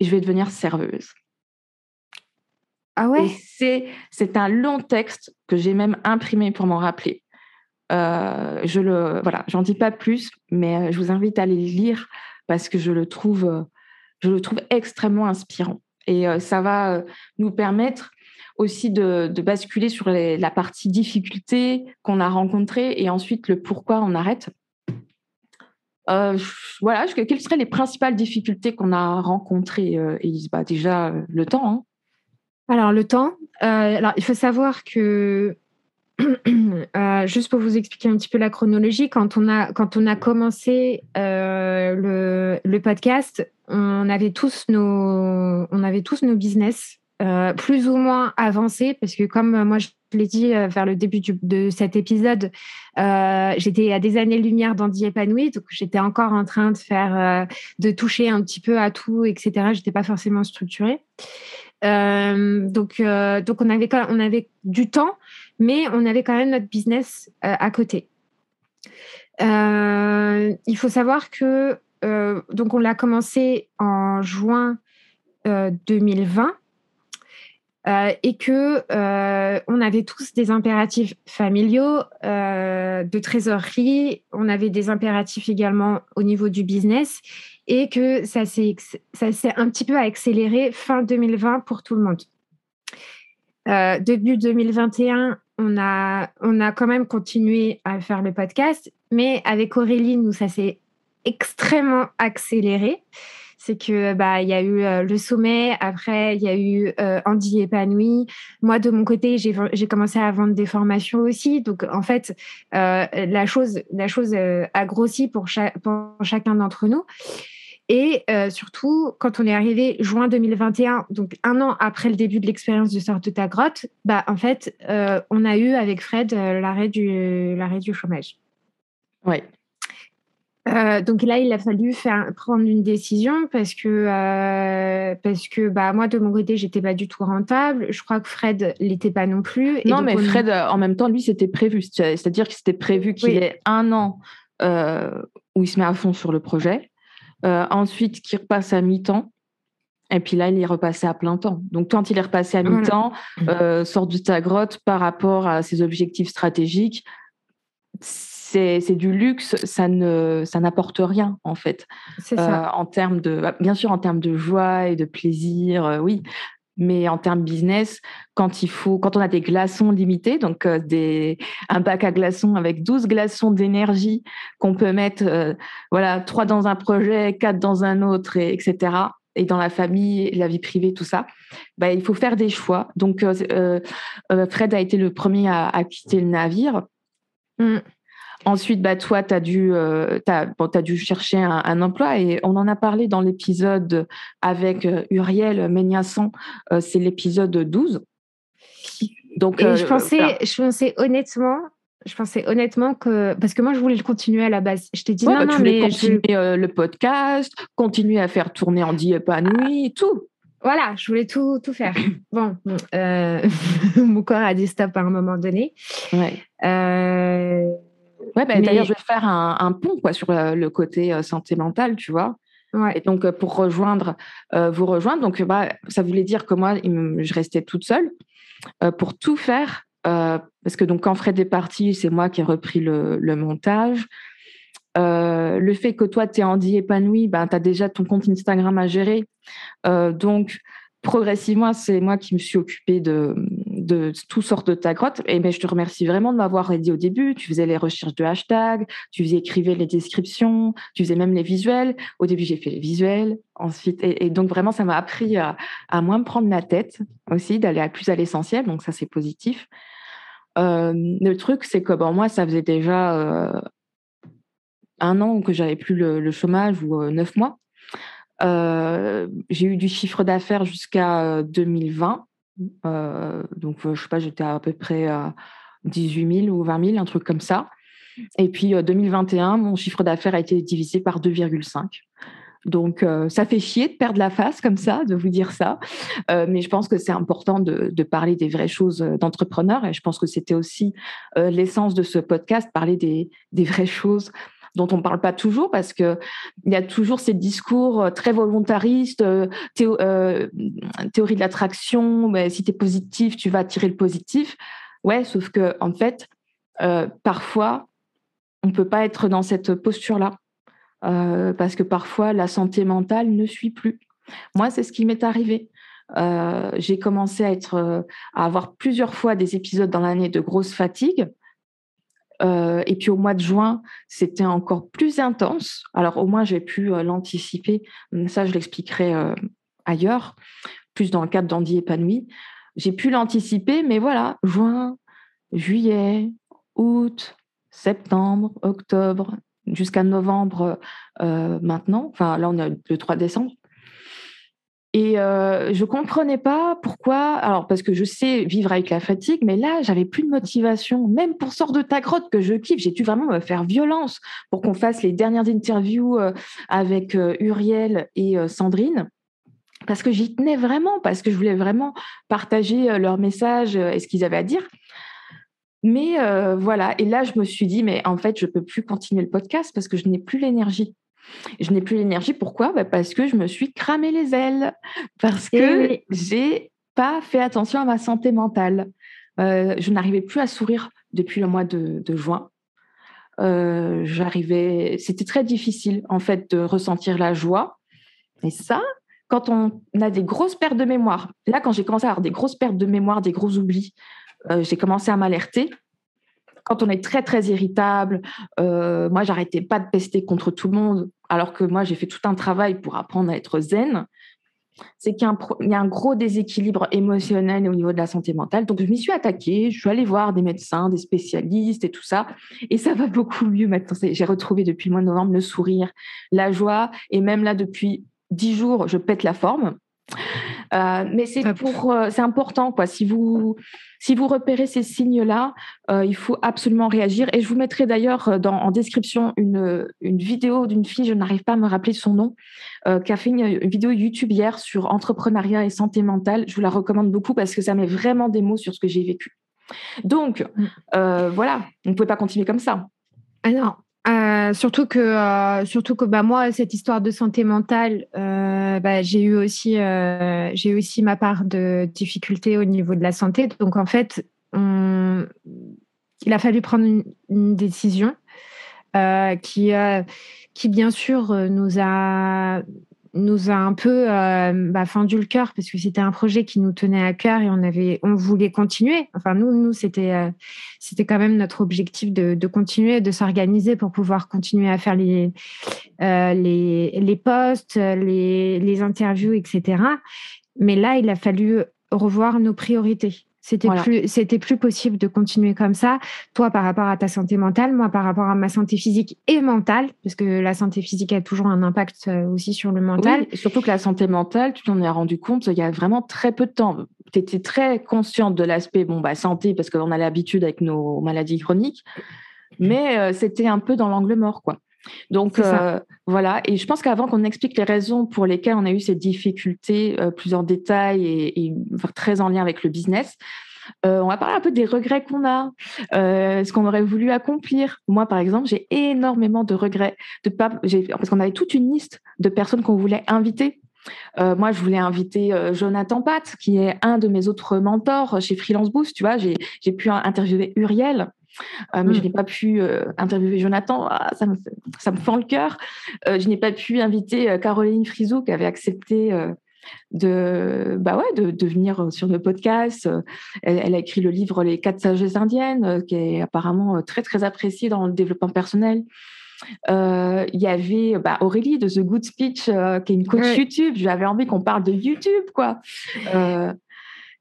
Et je vais devenir serveuse. Ah ouais? C'est un long texte que j'ai même imprimé pour m'en rappeler. Euh, je le voilà, j'en dis pas plus, mais euh, je vous invite à aller le lire parce que je le trouve euh, je le trouve extrêmement inspirant. Et euh, ça va euh, nous permettre aussi de, basculer sur la partie difficulté qu'on a rencontrée et ensuite le pourquoi on arrête. voilà, quelles seraient les principales difficultés qu'on a rencontrées, Elise bah, Déjà, le temps. Hein. Alors, le temps. alors, il faut savoir que Euh, juste pour vous expliquer un petit peu la chronologie, quand on a, quand on a commencé euh, le, podcast, on avait tous nos, on avait tous nos business euh, plus ou moins avancés, parce que comme moi je l'ai dit vers le début de cet épisode, j'étais à des années-lumière d'Andy épanoui, donc j'étais encore en train de faire, de toucher un petit peu à tout, etc. J'étais pas forcément structurée. donc, donc on avait, on avait du temps, mais on avait quand même notre business euh, à côté. Euh, il faut savoir que euh, donc on l'a commencé en juin 2020 et que on avait tous des impératifs familiaux de trésorerie, on avait des impératifs également au niveau du business et que ça s'est un petit peu accéléré fin 2020 pour tout le monde. début 2021, on a, on a quand même continué à faire le podcast, mais avec Aurélie, nous, ça s'est extrêmement accéléré. C'est que bah il y a eu euh, le sommet, après il y a eu euh, Andy épanoui. Moi de mon côté, j'ai commencé à vendre des formations aussi. Donc en fait, euh, la chose la chose a grossi pour, pour chacun d'entre nous. Et euh, surtout, quand on est arrivé juin 2021, donc un an après le début de l'expérience de Sorte de ta grotte, bah, en fait, euh, on a eu avec Fred euh, l'arrêt du, l'arrêt du chômage. Oui. donc là, il a fallu faire, prendre une décision parce que, parce que bah, moi, de mon côté, j'étais pas du tout rentable. Je crois que Fred l'était pas non plus. non, mais Fred, en même temps, lui, c'était prévu. C'est-à-dire que c'était prévu qu'il ait un an où il se met à fond sur le projet. Euh, ensuite, qui repasse à mi-temps. Et puis là, il est repassé à plein temps. Donc, quand il est repassé à mi-temps, euh, sort de ta grotte par rapport à ses objectifs stratégiques, c'est du luxe, ça ne ça n'apporte rien en fait. C'est ça. Euh, en termes de, bah, bien sûr, en termes de joie et de plaisir, oui, mais en termes business, quand il faut, quand on a des glaçons limités, donc euh, des, un bac à glaçons avec 12 glaçons d'énergie qu'on peut mettre, euh, voilà, trois dans un projet, quatre dans un autre, et, etc. Et dans la famille, la vie privée, tout ça, bah, il faut faire des choix. Donc, euh, Fred a été le premier à, à quitter le navire. Mmh. Ensuite, bah, toi, tu as, dû, euh, as, dû chercher un, emploi et on en a parlé dans l'épisode avec euh, Uriel Méniasson, euh, c'est l'épisode 12. Donc, je, pensais, je pensais honnêtement, je pensais honnêtement que parce que moi je voulais le continuer à la base. Je t'ai dit non, bah, non, tu mais continuer le podcast, continuer à faire tourner Andy épanoui, tout. Voilà, je voulais tout, tout faire. Bon, mon corps a dit stop à un moment donné. Ouais. Ouais, bah, d'ailleurs, je vais faire un, pont quoi, sur le, côté euh, santé mentale, tu vois. Ouais. Et donc, euh, pour rejoindre, euh, vous rejoindre, donc, bah, ça voulait dire que moi, je restais toute seule pour tout faire. parce que donc, quand Fred est parti, c'est moi qui ai repris le, montage. le fait que toi, tu es Andy épanoui, ben, tu as déjà ton compte Instagram à gérer. donc, progressivement, c'est moi qui me suis occupée de, de tout sortes de ta grotte. Et mais je te remercie vraiment de m'avoir aidé au début. Tu faisais les recherches de hashtags, tu faisais écrivais les descriptions, tu faisais même les visuels. Au début, j'ai fait les visuels. Ensuite, et, donc vraiment, ça m'a appris à, moins me prendre la tête aussi, d'aller plus à l'essentiel. Donc ça, c'est positif. Euh, le truc, c'est que bon, moi, ça faisait déjà euh, un an que j'avais plus le, chômage ou euh, neuf mois. j'ai eu du chiffre d'affaires jusqu'à 2020 euh, donc, je sais pas, j'étais à, peu près à 18 000 ou 20 000, un truc comme ça. Et puis, 2021, mon chiffre d'affaires a été divisé par 2,5. Donc, ça fait chier de perdre la face comme ça, de vous dire ça. mais je pense que c'est important de, parler des vraies choses d'entrepreneurs. Et je pense que c'était aussi l'essence de ce podcast, parler des vraies choses dont on ne parle pas toujours parce que il y a toujours ces discours euh, très volontaristes, euh, euh, théorie de l'attraction, si tu es positif, tu vas attirer le positif. Ouais, sauf que en fait, parfois, on ne peut pas être dans cette posture-là. parce que parfois, la santé mentale ne suit plus. Moi, c'est ce qui m'est arrivé. j'ai commencé à, être, à avoir plusieurs fois des épisodes dans l'année de grosse fatigue. Et puis au mois de juin, c'était encore plus intense. Alors au moins, j'ai pu l'anticiper. Ça, je l'expliquerai ailleurs, plus dans le cadre d'Andy épanoui. J'ai pu l'anticiper, mais voilà, juin, juillet, août, septembre, octobre, jusqu'à novembre maintenant. Enfin, là, on est le 3 décembre. Et euh, je comprenais pas pourquoi. Alors parce que je sais vivre avec la fatigue, mais là j'avais plus de motivation, même pour sortir de ta grotte que je kiffe. J'ai dû vraiment me faire violence pour qu'on fasse les dernières interviews euh, avec euh, Uriel et euh, Sandrine. Parce que j'y tenais vraiment, parce que je voulais vraiment partager leur message et ce qu'ils avaient à dire. Mais voilà, et là je me suis dit, mais en fait, je peux plus continuer le podcast parce que je n'ai plus l'énergie. Je n'ai plus l'énergie. Pourquoi? Bah, Parce que je me suis cramé les ailes. Parce que j'ai pas fait attention à ma santé mentale. Euh, je n'arrivais plus à sourire depuis le mois de, juin. Euh, j'arrivais, c'était très difficile en fait de ressentir la joie. Et ça, quand on a des grosses pertes de mémoire, là quand j'ai commencé à avoir des grosses pertes de mémoire, des gros oublis, euh, j'ai commencé à m'alerter quand on est très très irritable, euh, moi j'arrêtais pas de pester contre tout le monde, alors que moi j'ai fait tout un travail pour apprendre à être zen. C'est qu'il y, a un gros déséquilibre émotionnel au niveau de la santé mentale. Donc je m'y suis attaquée, je suis allée voir des médecins, des spécialistes et tout ça, et ça va beaucoup mieux maintenant. J'ai retrouvé depuis le mois de novembre le sourire, la joie, et même là depuis dix jours, je pète la forme. Euh, mais c'est pour, euh, c'est important quoi. Si vous si vous repérez ces signes-là, euh, il faut absolument réagir. Et je vous mettrai d'ailleurs en description une, une vidéo d'une fille, je n'arrive pas à me rappeler son nom, qui a fait une, vidéo YouTube hier sur entrepreneuriat et santé mentale. Je vous la recommande beaucoup parce que ça met vraiment des mots sur ce que j'ai vécu. Donc mm. voilà, on ne pouvait pas continuer comme ça. Ah non, euh, surtout que, euh, surtout que bah, moi, cette histoire de santé mentale, euh, bah, j'ai eu aussi, j'ai aussi ma part de difficultés au niveau de la santé. Donc en fait, il a fallu prendre une, une décision qui, qui bien sûr nous a nous a un peu euh, bah, fendu le cœur parce que c'était un projet qui nous tenait à cœur et on avait, on voulait continuer. Enfin, nous, nous, c'était, euh, c'était quand même notre objectif de, de continuer, de s'organiser pour pouvoir continuer à faire les, euh, les, les posts, les, les interviews, etc. Mais là, il a fallu revoir nos priorités. C'était plus, c'était plus possible de continuer comme ça. Toi, par rapport à ta santé mentale, moi, par rapport à ma santé physique et mentale, parce que la santé physique a toujours un impact euh, aussi sur le mental. Oui, surtout que la santé mentale, tu t'en es rendu compte il y a vraiment très peu de temps. Tu étais très consciente de l'aspect bon, bah, santé, parce qu'on a l'habitude avec nos maladies chroniques, mais euh, c'était un peu dans l'angle mort, quoi. Donc euh, voilà, et je pense qu'avant qu'on explique les raisons pour lesquelles on a eu ces difficultés, euh, plusieurs détails et, très en lien avec le business, euh, on va parler un peu des regrets qu'on a, ce qu'on aurait voulu accomplir. Moi, par exemple, j'ai énormément de regrets de pas, parce qu'on avait toute une liste de personnes qu'on voulait inviter. moi, je voulais inviter Jonathan Pat, qui est un de mes autres mentors chez Freelance Boost. Tu vois, j'ai pu interviewer Uriel, euh, mais je mm. n'ai pas pu euh, interviewer Jonathan. Ah, ça, me, ça me fend le cœur. Euh, je n'ai pas pu inviter Caroline Frisou, qui avait accepté de, bah ouais, de, de, venir sur le podcast. Elle, a écrit le livre Les quatre sagesses indiennes, qui est apparemment très, très apprécié dans le développement personnel. Il y avait bah, Aurélie de The Good Speech, qui est une coach YouTube. J'avais envie qu'on parle de YouTube, quoi.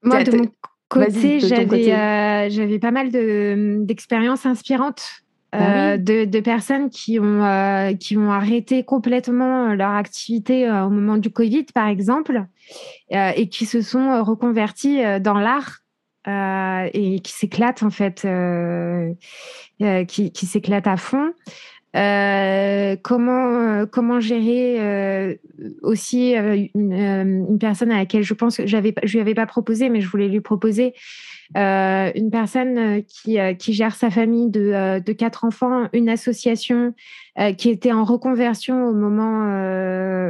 Moi, de mon côté, j'avais euh, j'avais pas mal d'expériences inspirantes euh, de, de, personnes qui ont euh, qui ont arrêté complètement leur activité au moment du Covid, par exemple, et qui se sont reconverties dans l'art. et qui s'éclatent en fait, qui, qui s'éclatent à fond. Euh, comment euh, comment gérer euh, aussi une, une, personne à laquelle je pense que j'avais je lui avais pas proposé mais je voulais lui proposer une personne qui qui gère sa famille de de quatre enfants une association qui était en reconversion au moment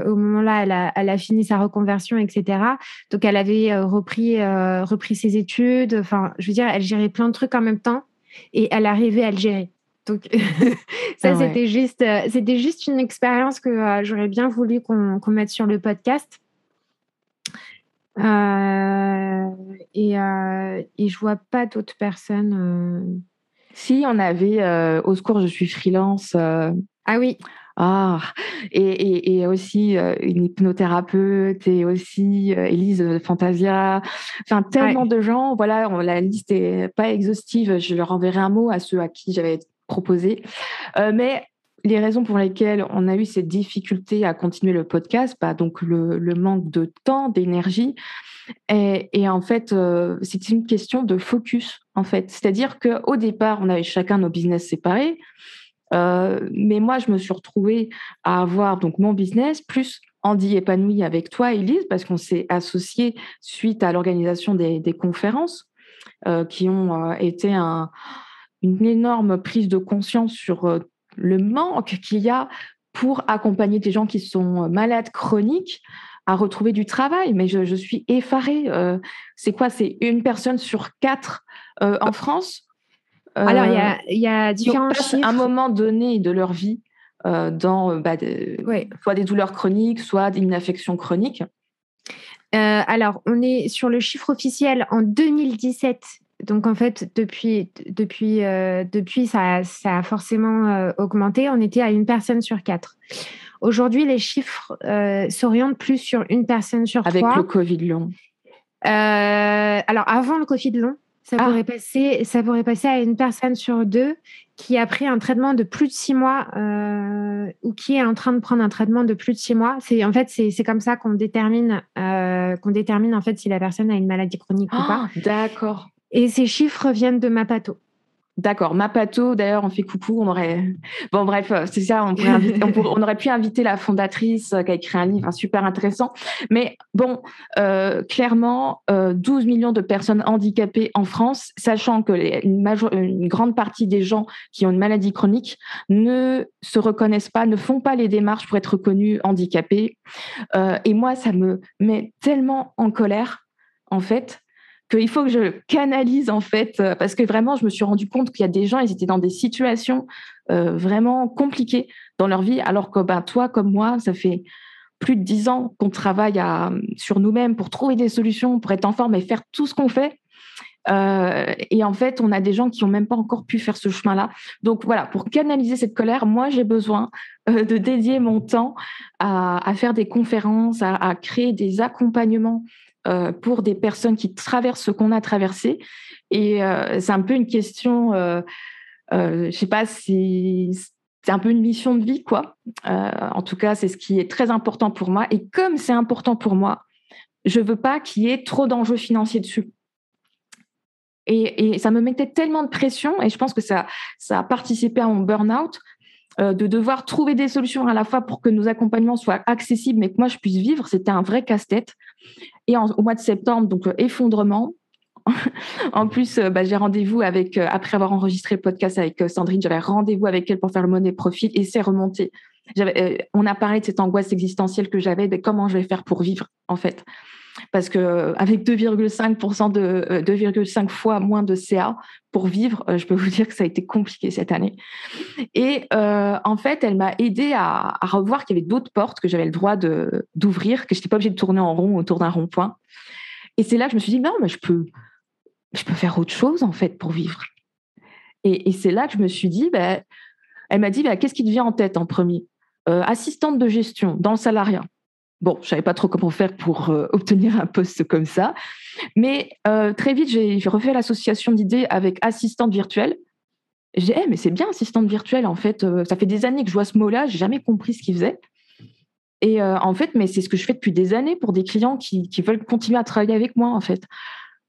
au moment là elle a elle a fini sa reconversion etc donc elle avait repris repris ses études. Enfin je veux dire elle gérait plein de trucs en même temps et elle arrivait à le gérer donc ça, ah c'était juste, euh, c'était juste une expérience que euh, j'aurais bien voulu qu'on mette sur le podcast. Euh, et, et je vois pas d'autres personnes Si, on avait Au secours, je suis freelance. Ah oui. Ah, et, aussi une hypnothérapeute et aussi Elise Fantasia. Enfin, tellement de gens. Voilà, la liste est pas exhaustive. Je leur enverrai un mot à ceux à qui j'avais proposé. mais les raisons pour lesquelles on a eu cette difficulté à continuer le podcast, bah, donc le, manque de temps, d'énergie, et, en fait, c'est une question de focus, en fait. C'est-à-dire qu'au départ, on avait chacun nos business séparés. Euh, mais moi, je me suis retrouvée à avoir donc mon business plus Andy épanoui avec toi, Elise, parce qu'on s'est associés suite à l'organisation des, conférences euh, qui ont euh, été une énorme prise de conscience sur le manque qu'il y a pour accompagner des gens qui sont malades chroniques à retrouver du travail. Mais je, suis effarée. c'est quoi? C'est une personne sur quatre en France alors, il y a, différents chiffres. un moment donné de leur vie euh, dans euh, bah, soit des douleurs chroniques, soit une affection chronique. Euh, alors, on est sur le chiffre officiel en 2017. Donc, en fait, depuis, depuis, depuis ça, ça, a forcément augmenté. On était à une personne sur quatre. Aujourd'hui, les chiffres s'orientent plus sur une personne sur trois. Avec le Covid long. alors, avant le Covid long, ça, ah. pourrait passer, ça pourrait passer à une personne sur deux qui a pris un traitement de plus de six mois euh, ou qui est en train de prendre un traitement de plus de six mois. C'est en fait c'est comme ça qu'on détermine euh, qu'on détermine en fait si la personne a une maladie chronique ou pas. Ah, d'accord. Et ces chiffres viennent de Mapato. D'accord, Mapato, d'ailleurs, on fait coucou, on aurait... Bon, bref, euh, c'est ça, on, aurait pu inviter la fondatrice euh, qui a écrit un livre super intéressant. Mais bon, euh, clairement, 12 millions de personnes handicapées en France, sachant que une, une, grande partie des gens qui ont une maladie chronique ne se reconnaissent pas, ne font pas les démarches pour être reconnus handicapés. et moi, ça me met tellement en colère, en fait, qu'il faut que je canalise en fait, euh, parce que vraiment, je me suis rendu compte qu'il y a des gens, ils étaient dans des situations euh, vraiment compliquées dans leur vie, alors que ben, toi, comme moi, ça fait plus de dix ans qu'on travaille à, sur nous-mêmes pour trouver des solutions, pour être en forme et faire tout ce qu'on fait. Euh, et en fait, on a des gens qui n'ont même pas encore pu faire ce chemin-là. Donc voilà, pour canaliser cette colère, moi, j'ai besoin de dédier mon temps à, faire des conférences, à créer des accompagnements euh, pour des personnes qui traversent ce qu'on a traversé. Et euh, c'est un peu une question, euh, je sais pas si c'est un peu une mission de vie, quoi. en tout cas, c'est ce qui est très important pour moi. Et comme c'est important pour moi, je veux pas qu'il y ait trop d'enjeux financiers dessus. Et, ça me mettait tellement de pression, et je pense que ça, ça a participé à mon burn-out, euh, de devoir trouver des solutions à la fois pour que nos accompagnements soient accessibles, mais que moi je puisse vivre, c'était un vrai casse-tête. Et au mois de septembre, donc euh, effondrement. en plus, euh, bah, j'ai rendez-vous avec, après avoir enregistré le podcast avec Sandrine, j'avais rendez-vous avec elle pour faire le monnaie profil et c'est remonté. on a parlé de cette angoisse existentielle que j'avais de comment je vais faire pour vivre, en fait parce que euh, avec 2,5% de 2,5 euh, fois moins de CA pour vivre, euh, je peux vous dire que ça a été compliqué cette année. Et en fait, elle m'a aidé à, revoir qu'il y avait d'autres portes que j'avais le droit d'ouvrir, que je n'étais pas obligée de tourner en rond autour d'un rond-point. Et c'est là que je me suis dit non, mais je peux je peux faire autre chose en fait pour vivre. Et, c'est là que je me suis dit, ben, elle m'a dit, ben, qu'est-ce qui te vient en tête en premier? Assistante de gestion dans le salariat. Bon, je savais pas trop comment faire pour euh, obtenir un poste comme ça. Mais euh, très vite, j'ai refait l'association d'idées avec assistante virtuelle. J'ai dit, eh, mais c'est bien assistante virtuelle, en fait. Euh, ça fait des années que je vois ce mot-là, j'ai jamais compris ce qu'il faisait. Et en fait, mais c'est ce que je fais depuis des années pour des clients qui veulent continuer à travailler avec moi, en fait.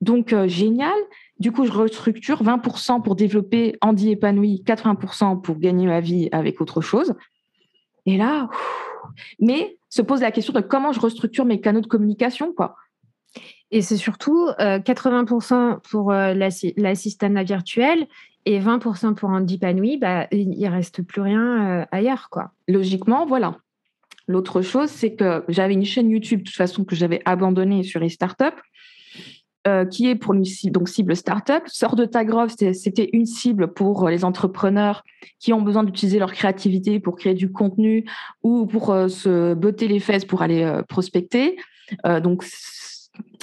Donc, génial. Du coup, je restructure 20% pour développer Andy épanoui, 80% pour gagner ma vie avec autre chose. Et là, mais se pose la question de comment je restructure mes canaux de communication, quoi. Et c'est surtout 80% euh, pour euh, l'assistante virtuelle et 20% pour Andy Panoui, bah, il reste plus rien euh, ailleurs, quoi. Logiquement, voilà. L'autre chose, c'est que j'avais une chaîne YouTube, de toute façon, que j'avais abandonnée sur les startups. Euh, qui est pour une cible, donc cible startup. Sort de ta grove, c'était une cible pour euh, les entrepreneurs qui ont besoin d'utiliser leur créativité pour créer du contenu ou pour euh, se botter les fesses pour aller prospecter. donc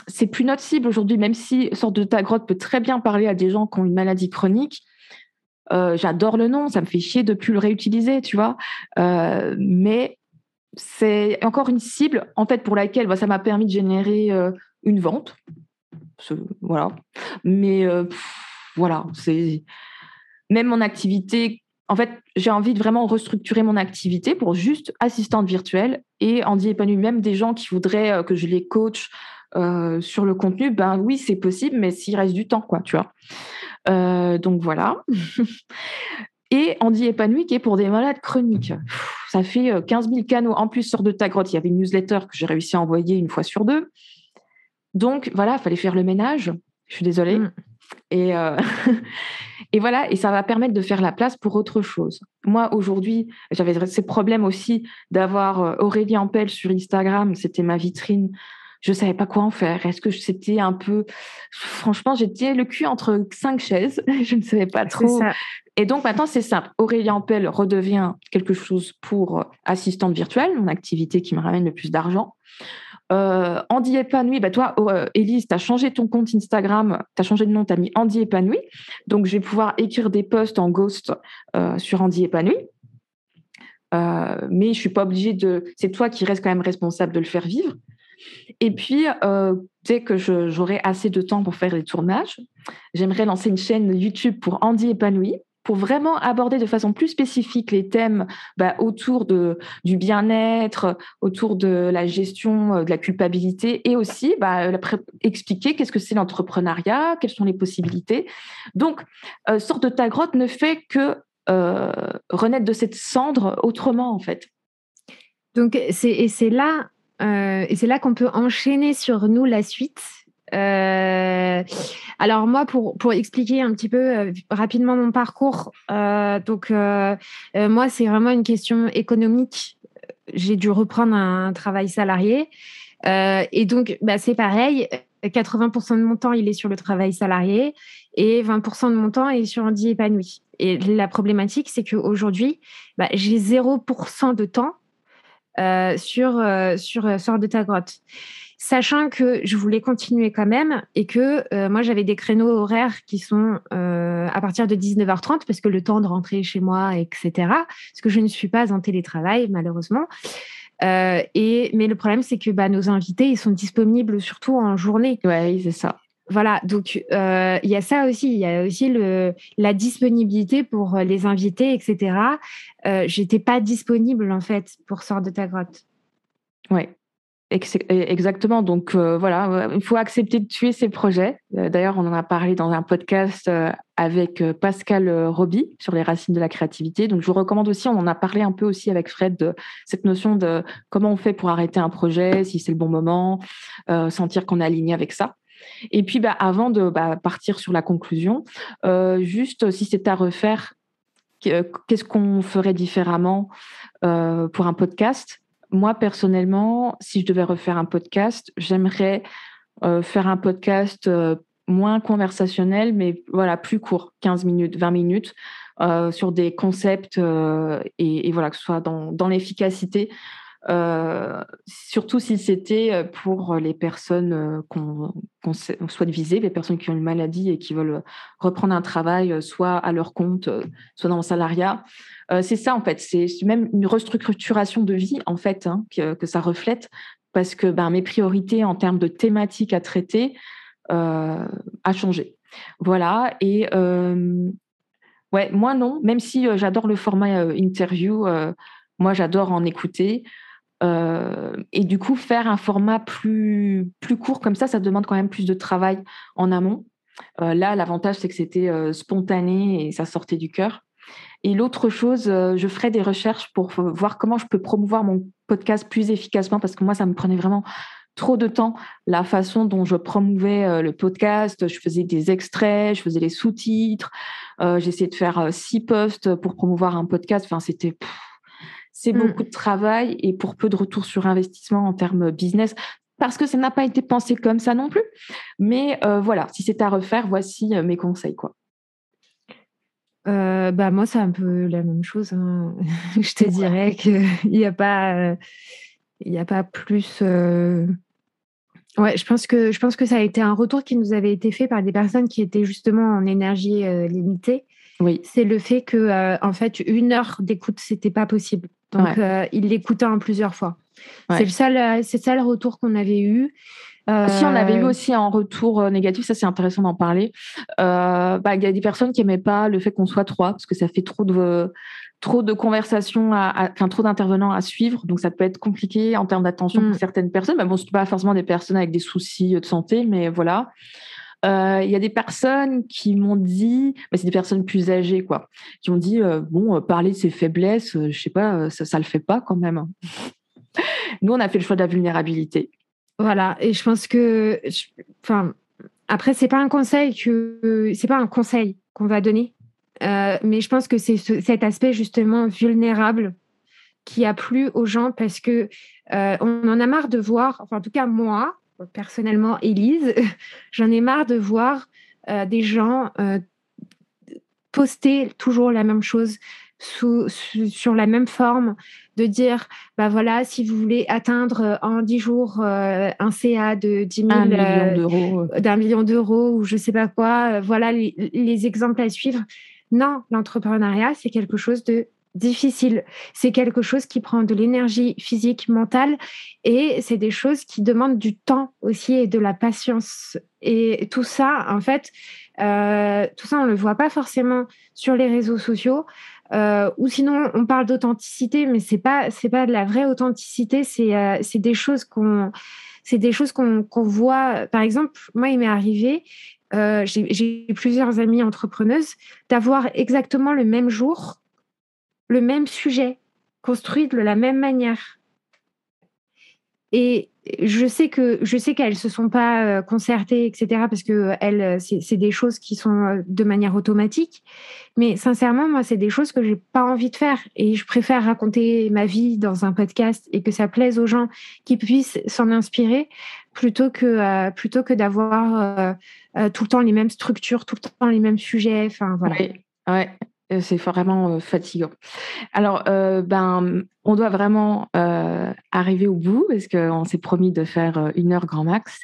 c'est plus notre cible aujourd'hui, même si Sort de ta grotte peut très bien parler à des gens qui ont une maladie chronique. J'adore le nom, ça me fait chier de plus le réutiliser, tu vois. mais c'est encore une cible en fait pour laquelle bah, ça m'a permis de générer une vente. Voilà. Mais voilà, c'est même mon activité. En fait, j'ai envie de vraiment restructurer mon activité pour juste assistante virtuelle et en dit épanoui même des gens qui voudraient que je les coach euh, sur le contenu, ben oui, c'est possible, mais s'il reste du temps, quoi, tu vois. Euh, donc voilà. Et Andy épanoui qui est pour des malades chroniques. Ça fait 15 euh, 000 canaux en plus sur de ta grotte. Il y avait une newsletter que j'ai réussi à envoyer une fois sur deux. Donc voilà, il fallait faire le ménage. Je suis désolée. Mm. Et, et voilà, et ça va permettre de faire la place pour autre chose. Moi, aujourd'hui, j'avais ces problèmes aussi d'avoir Aurélie Ampel sur Instagram. C'était ma vitrine je savais pas quoi en faire. Est-ce que c'était un peu, franchement, j'étais le cul entre cinq chaises. je ne savais pas trop. Et donc maintenant, c'est simple. Aurélien Ampel redevient quelque chose pour assistante virtuelle, mon activité qui me ramène le plus d'argent. Euh, Andy épanoui, bah toi, euh, Élise, tu as changé ton compte Instagram, tu as changé de nom, tu as mis Andy épanoui. Donc, je vais pouvoir écrire des posts en ghost euh, sur Andy épanoui. Euh, mais je suis pas obligée de. C'est toi qui reste quand même responsable de le faire vivre. Et puis, euh, dès que j'aurai assez de temps pour faire les tournages, j'aimerais lancer une chaîne YouTube pour Andy épanoui pour vraiment aborder de façon plus spécifique les thèmes bah, autour de, du bien-être, autour de la gestion euh, de la culpabilité et aussi bah, expliquer qu'est-ce que c'est l'entrepreneuriat, quelles sont les possibilités. Donc, euh, Sorte de ta grotte ne fait que euh, renaître de cette cendre autrement, en fait. Donc, c'est là euh, et c'est là qu'on peut enchaîner sur nous la suite. Euh, alors moi, pour, pour expliquer un petit peu euh, rapidement mon parcours, donc moi, c'est vraiment une question économique. J'ai dû reprendre un travail salarié. et donc, bah, c'est pareil. 80% de mon temps, il est sur le travail salarié et 20% de mon temps est sur un dit épanoui. Et la problématique, c'est qu'aujourd'hui, bah, j'ai 0% de temps euh, sur, euh, sur euh, Sors de ta grotte. Sachant que je voulais continuer quand même et que moi j'avais des créneaux horaires qui sont à partir de 19h30 parce que le temps de rentrer chez moi, etc. Parce que je ne suis pas en télétravail malheureusement. et mais le problème c'est que bah, nos invités ils sont disponibles surtout en journée. Oui, c'est ça. Voilà, donc euh, il y a ça aussi, il y a aussi le, la disponibilité pour euh, les invités, etc. Euh, J'étais pas disponible en fait pour sortir de ta grotte. Oui, exactement. Donc euh, voilà, il faut accepter de tuer ses projets. D'ailleurs, on en a parlé dans un podcast avec Pascal Roby sur les racines de la créativité. Donc je vous recommande aussi, on en a parlé un peu aussi avec Fred de cette notion de comment on fait pour arrêter un projet, si c'est le bon moment, sentir qu'on est aligné avec ça. Et puis, bah, avant de bah, partir sur la conclusion, euh, juste si c'était à refaire, qu'est-ce qu'on ferait différemment euh, pour un podcast? Moi, personnellement, si je devais refaire un podcast, j'aimerais euh, faire un podcast moins conversationnel, mais voilà, plus court, 15 minutes, 20 minutes, sur des concepts et, voilà, que ce soit dans l'efficacité. Euh, surtout si c'était euh, pour les personnes euh, qu'on souhaite viser, les personnes qui ont une maladie et qui veulent reprendre un travail, soit à leur compte, soit dans le salariat. C'est ça en fait, c'est même une restructuration de vie en fait hein, que, ça reflète, parce que ben, mes priorités en termes de thématiques à traiter euh, a changé. Voilà et ouais, moi non, même si j'adore le format interview. moi, j'adore en écouter. Euh, et du coup, faire un format plus, plus court comme ça, ça demande quand même plus de travail en amont. Euh, là, l'avantage, c'est que c'était euh, spontané et ça sortait du cœur. Et l'autre chose, je ferai des recherches pour voir comment je peux promouvoir mon podcast plus efficacement parce que moi, ça me prenait vraiment trop de temps la façon dont je promouvais le podcast. Je faisais des extraits, je faisais les sous-titres, j'essayais de faire six posts pour promouvoir un podcast. Enfin, c'était c'est mmh. beaucoup de travail et pour peu de retour sur investissement en termes business parce que ça n'a pas été pensé comme ça non plus. Mais euh, voilà, si c'est à refaire, voici euh, mes conseils. Quoi. Euh, bah moi, c'est un peu la même chose. Hein. Je te dirais qu'il n'y a pas, il a pas plus. Ouais, je pense que je pense que ça a été un retour qui nous avait été fait par des personnes qui étaient justement en énergie limitée oui. c'est le fait que, en fait, une heure d'écoute, c'était pas possible. Donc, il l'écoutait en plusieurs fois. C'est le seul, c'est ça le retour qu'on avait eu. Si on avait eu aussi un retour négatif, ça c'est intéressant d'en parler. bah, il y a des personnes qui n'aimaient pas le fait qu'on soit trois parce que ça fait trop de trop de conversations, à, enfin trop d'intervenants à suivre, donc ça peut être compliqué en termes d'attention pour mm. certaines personnes. Mais bon, ce pas forcément des personnes avec des soucis de santé, mais voilà. Euh, il y a des personnes qui m'ont dit, mais c'est des personnes plus âgées, quoi, qui ont dit euh, bon, euh, parler de ses faiblesses, je sais pas, ça, ça le fait pas quand même. Nous, on a fait le choix de la vulnérabilité. Voilà, et je pense que, enfin, après, c'est pas un conseil que, c'est pas un conseil qu'on va donner euh, mais je pense que c'est cet aspect justement vulnérable qui a plu aux gens parce que euh, on en a marre de voir, enfin en tout cas moi, personnellement, Élise, j'en ai marre de voir euh, des gens poster toujours la même chose sous, sur la même forme, de dire, bah voilà, si vous voulez atteindre en 10 jours un CA de 10 000, d'un million d'euros ou je sais pas quoi, voilà les exemples à suivre. Non, l'entrepreneuriat, c'est quelque chose de difficile. C'est quelque chose qui prend de l'énergie physique, mentale, et c'est des choses qui demandent du temps aussi et de la patience. Et tout ça, en fait, euh, tout ça, on ne le voit pas forcément sur les réseaux sociaux. Euh, ou sinon, on parle d'authenticité, mais c'est pas c'est pas de la vraie authenticité. C'est euh, c'est des choses qu'on c'est des choses qu'on voit. Par exemple, moi, il m'est arrivé euh, j'ai plusieurs amies entrepreneuses, d'avoir exactement le même jour, le même sujet, construit de la même manière. Et je sais que je sais qu'elles se sont pas euh, concertées, etc. Parce que elles, c'est des choses qui sont euh, de manière automatique. Mais sincèrement, moi, c'est des choses que j'ai pas envie de faire. Et je préfère raconter ma vie dans un podcast et que ça plaise aux gens qui puissent s'en inspirer plutôt que euh, plutôt que d'avoir tout le temps les mêmes structures, tout le temps les mêmes sujets. Enfin voilà. ouais. C'est vraiment fatigant. Alors, ben, on doit vraiment arriver au bout parce qu'on s'est promis de faire une heure grand max.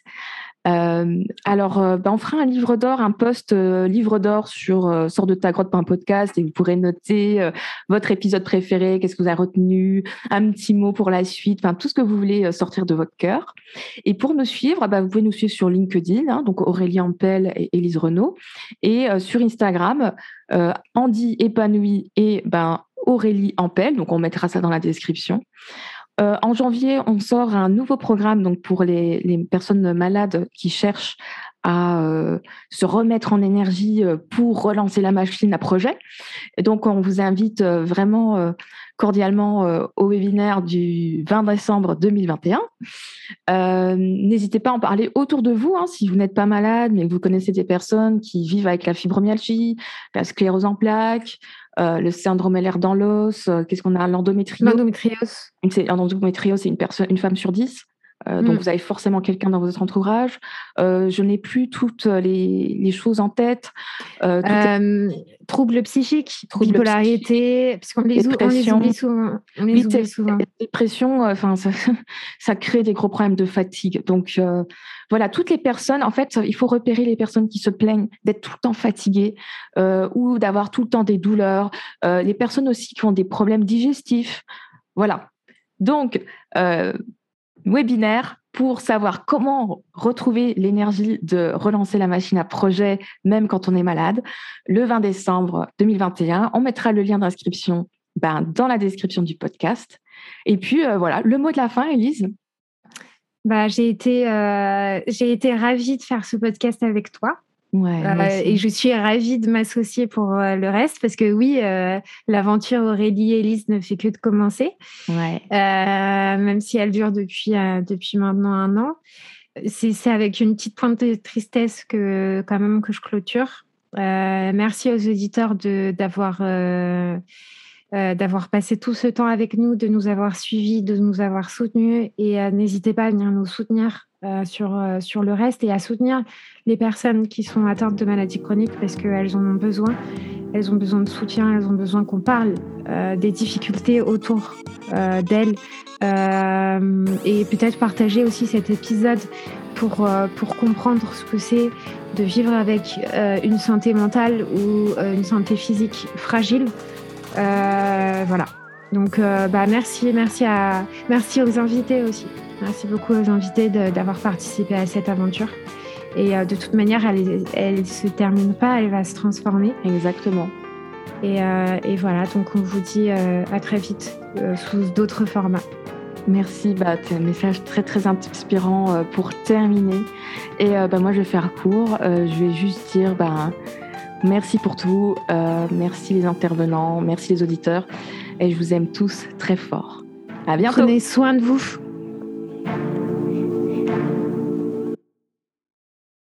Euh, alors, euh, ben, on fera un livre d'or, un post euh, livre d'or sur sort de ta grotte.podcast et vous pourrez noter votre épisode préféré, qu'est-ce que vous avez retenu, un petit mot pour la suite, enfin tout ce que vous voulez sortir de votre cœur. Et pour nous suivre, ben, vous pouvez nous suivre sur LinkedIn, hein, donc Aurélie Ampel et Élise Renault, et sur Instagram, Andy épanoui et ben Aurélie Ampel, donc on mettra ça dans la description. Euh, en janvier, on sort un nouveau programme donc pour les, personnes malades qui cherchent à euh, se remettre en énergie euh, pour relancer la machine à projet. Et donc, on vous invite vraiment cordialement au webinaire du 20 décembre 2021. N'hésitez pas à en parler autour de vous hein, si vous n'êtes pas malade, mais que vous connaissez des personnes qui vivent avec la fibromyalgie, la sclérose en plaques, euh, le syndrome LR dans l'os, euh, qu'est-ce qu'on a L'endométriose. L'endométriose. L'endométriose, c'est une, personne, une femme sur dix. Euh, donc, mm. vous avez forcément quelqu'un dans votre entourage. je n'ai plus toutes les, choses en tête. troubles psychiques, bipolarité, parce qu'on les, on les oublie souvent. On les oublie souvent. Dépression, enfin, ça, ça, crée des gros problèmes de fatigue. Donc, voilà, toutes les personnes, en fait, il faut repérer les personnes qui se plaignent d'être tout le temps fatiguées ou d'avoir tout le temps des douleurs. les personnes aussi qui ont des problèmes digestifs. Voilà. Donc, webinaire pour savoir comment retrouver l'énergie de relancer la machine à projet, même quand on est malade, le 20 décembre 2021. On mettra le lien d'inscription ben, dans la description du podcast. Et puis, euh, voilà, le mot de la fin, Elise. Bah, euh, j'ai été ravie de faire ce podcast avec toi. Euh, et je suis ravie de m'associer pour euh, le reste parce que oui, euh, l'aventure Aurélie et Elise ne fait que de commencer. même si elle dure depuis, depuis maintenant un an. C'est avec une petite pointe de tristesse que quand même que je clôture. merci aux auditeurs d'avoir d'avoir passé tout ce temps avec nous, de nous avoir suivis, de nous avoir soutenus. Et n'hésitez pas à venir nous soutenir sur, sur le reste et à soutenir les personnes qui sont atteintes de maladies chroniques parce qu'elles en ont besoin. Elles ont besoin de soutien, elles ont besoin qu'on parle euh, des difficultés autour euh, d'elles euh, et peut-être partager aussi cet épisode pour, pour comprendre ce que c'est de vivre avec une santé mentale ou une santé physique fragile. voilà. Donc, bah, merci, merci, à, merci aux invités aussi. Merci beaucoup aux invités d'avoir participé à cette aventure. Et de toute manière, elle ne se termine pas, elle va se transformer. Exactement. Et, et voilà, donc on vous dit à très vite sous d'autres formats. Merci, bah, un message très très inspirant euh, pour terminer. Et euh, bah, moi je vais faire court, euh, je vais juste dire bah, merci pour tout, merci les intervenants, merci les auditeurs, et je vous aime tous très fort. À bientôt. Prenez soin de vous.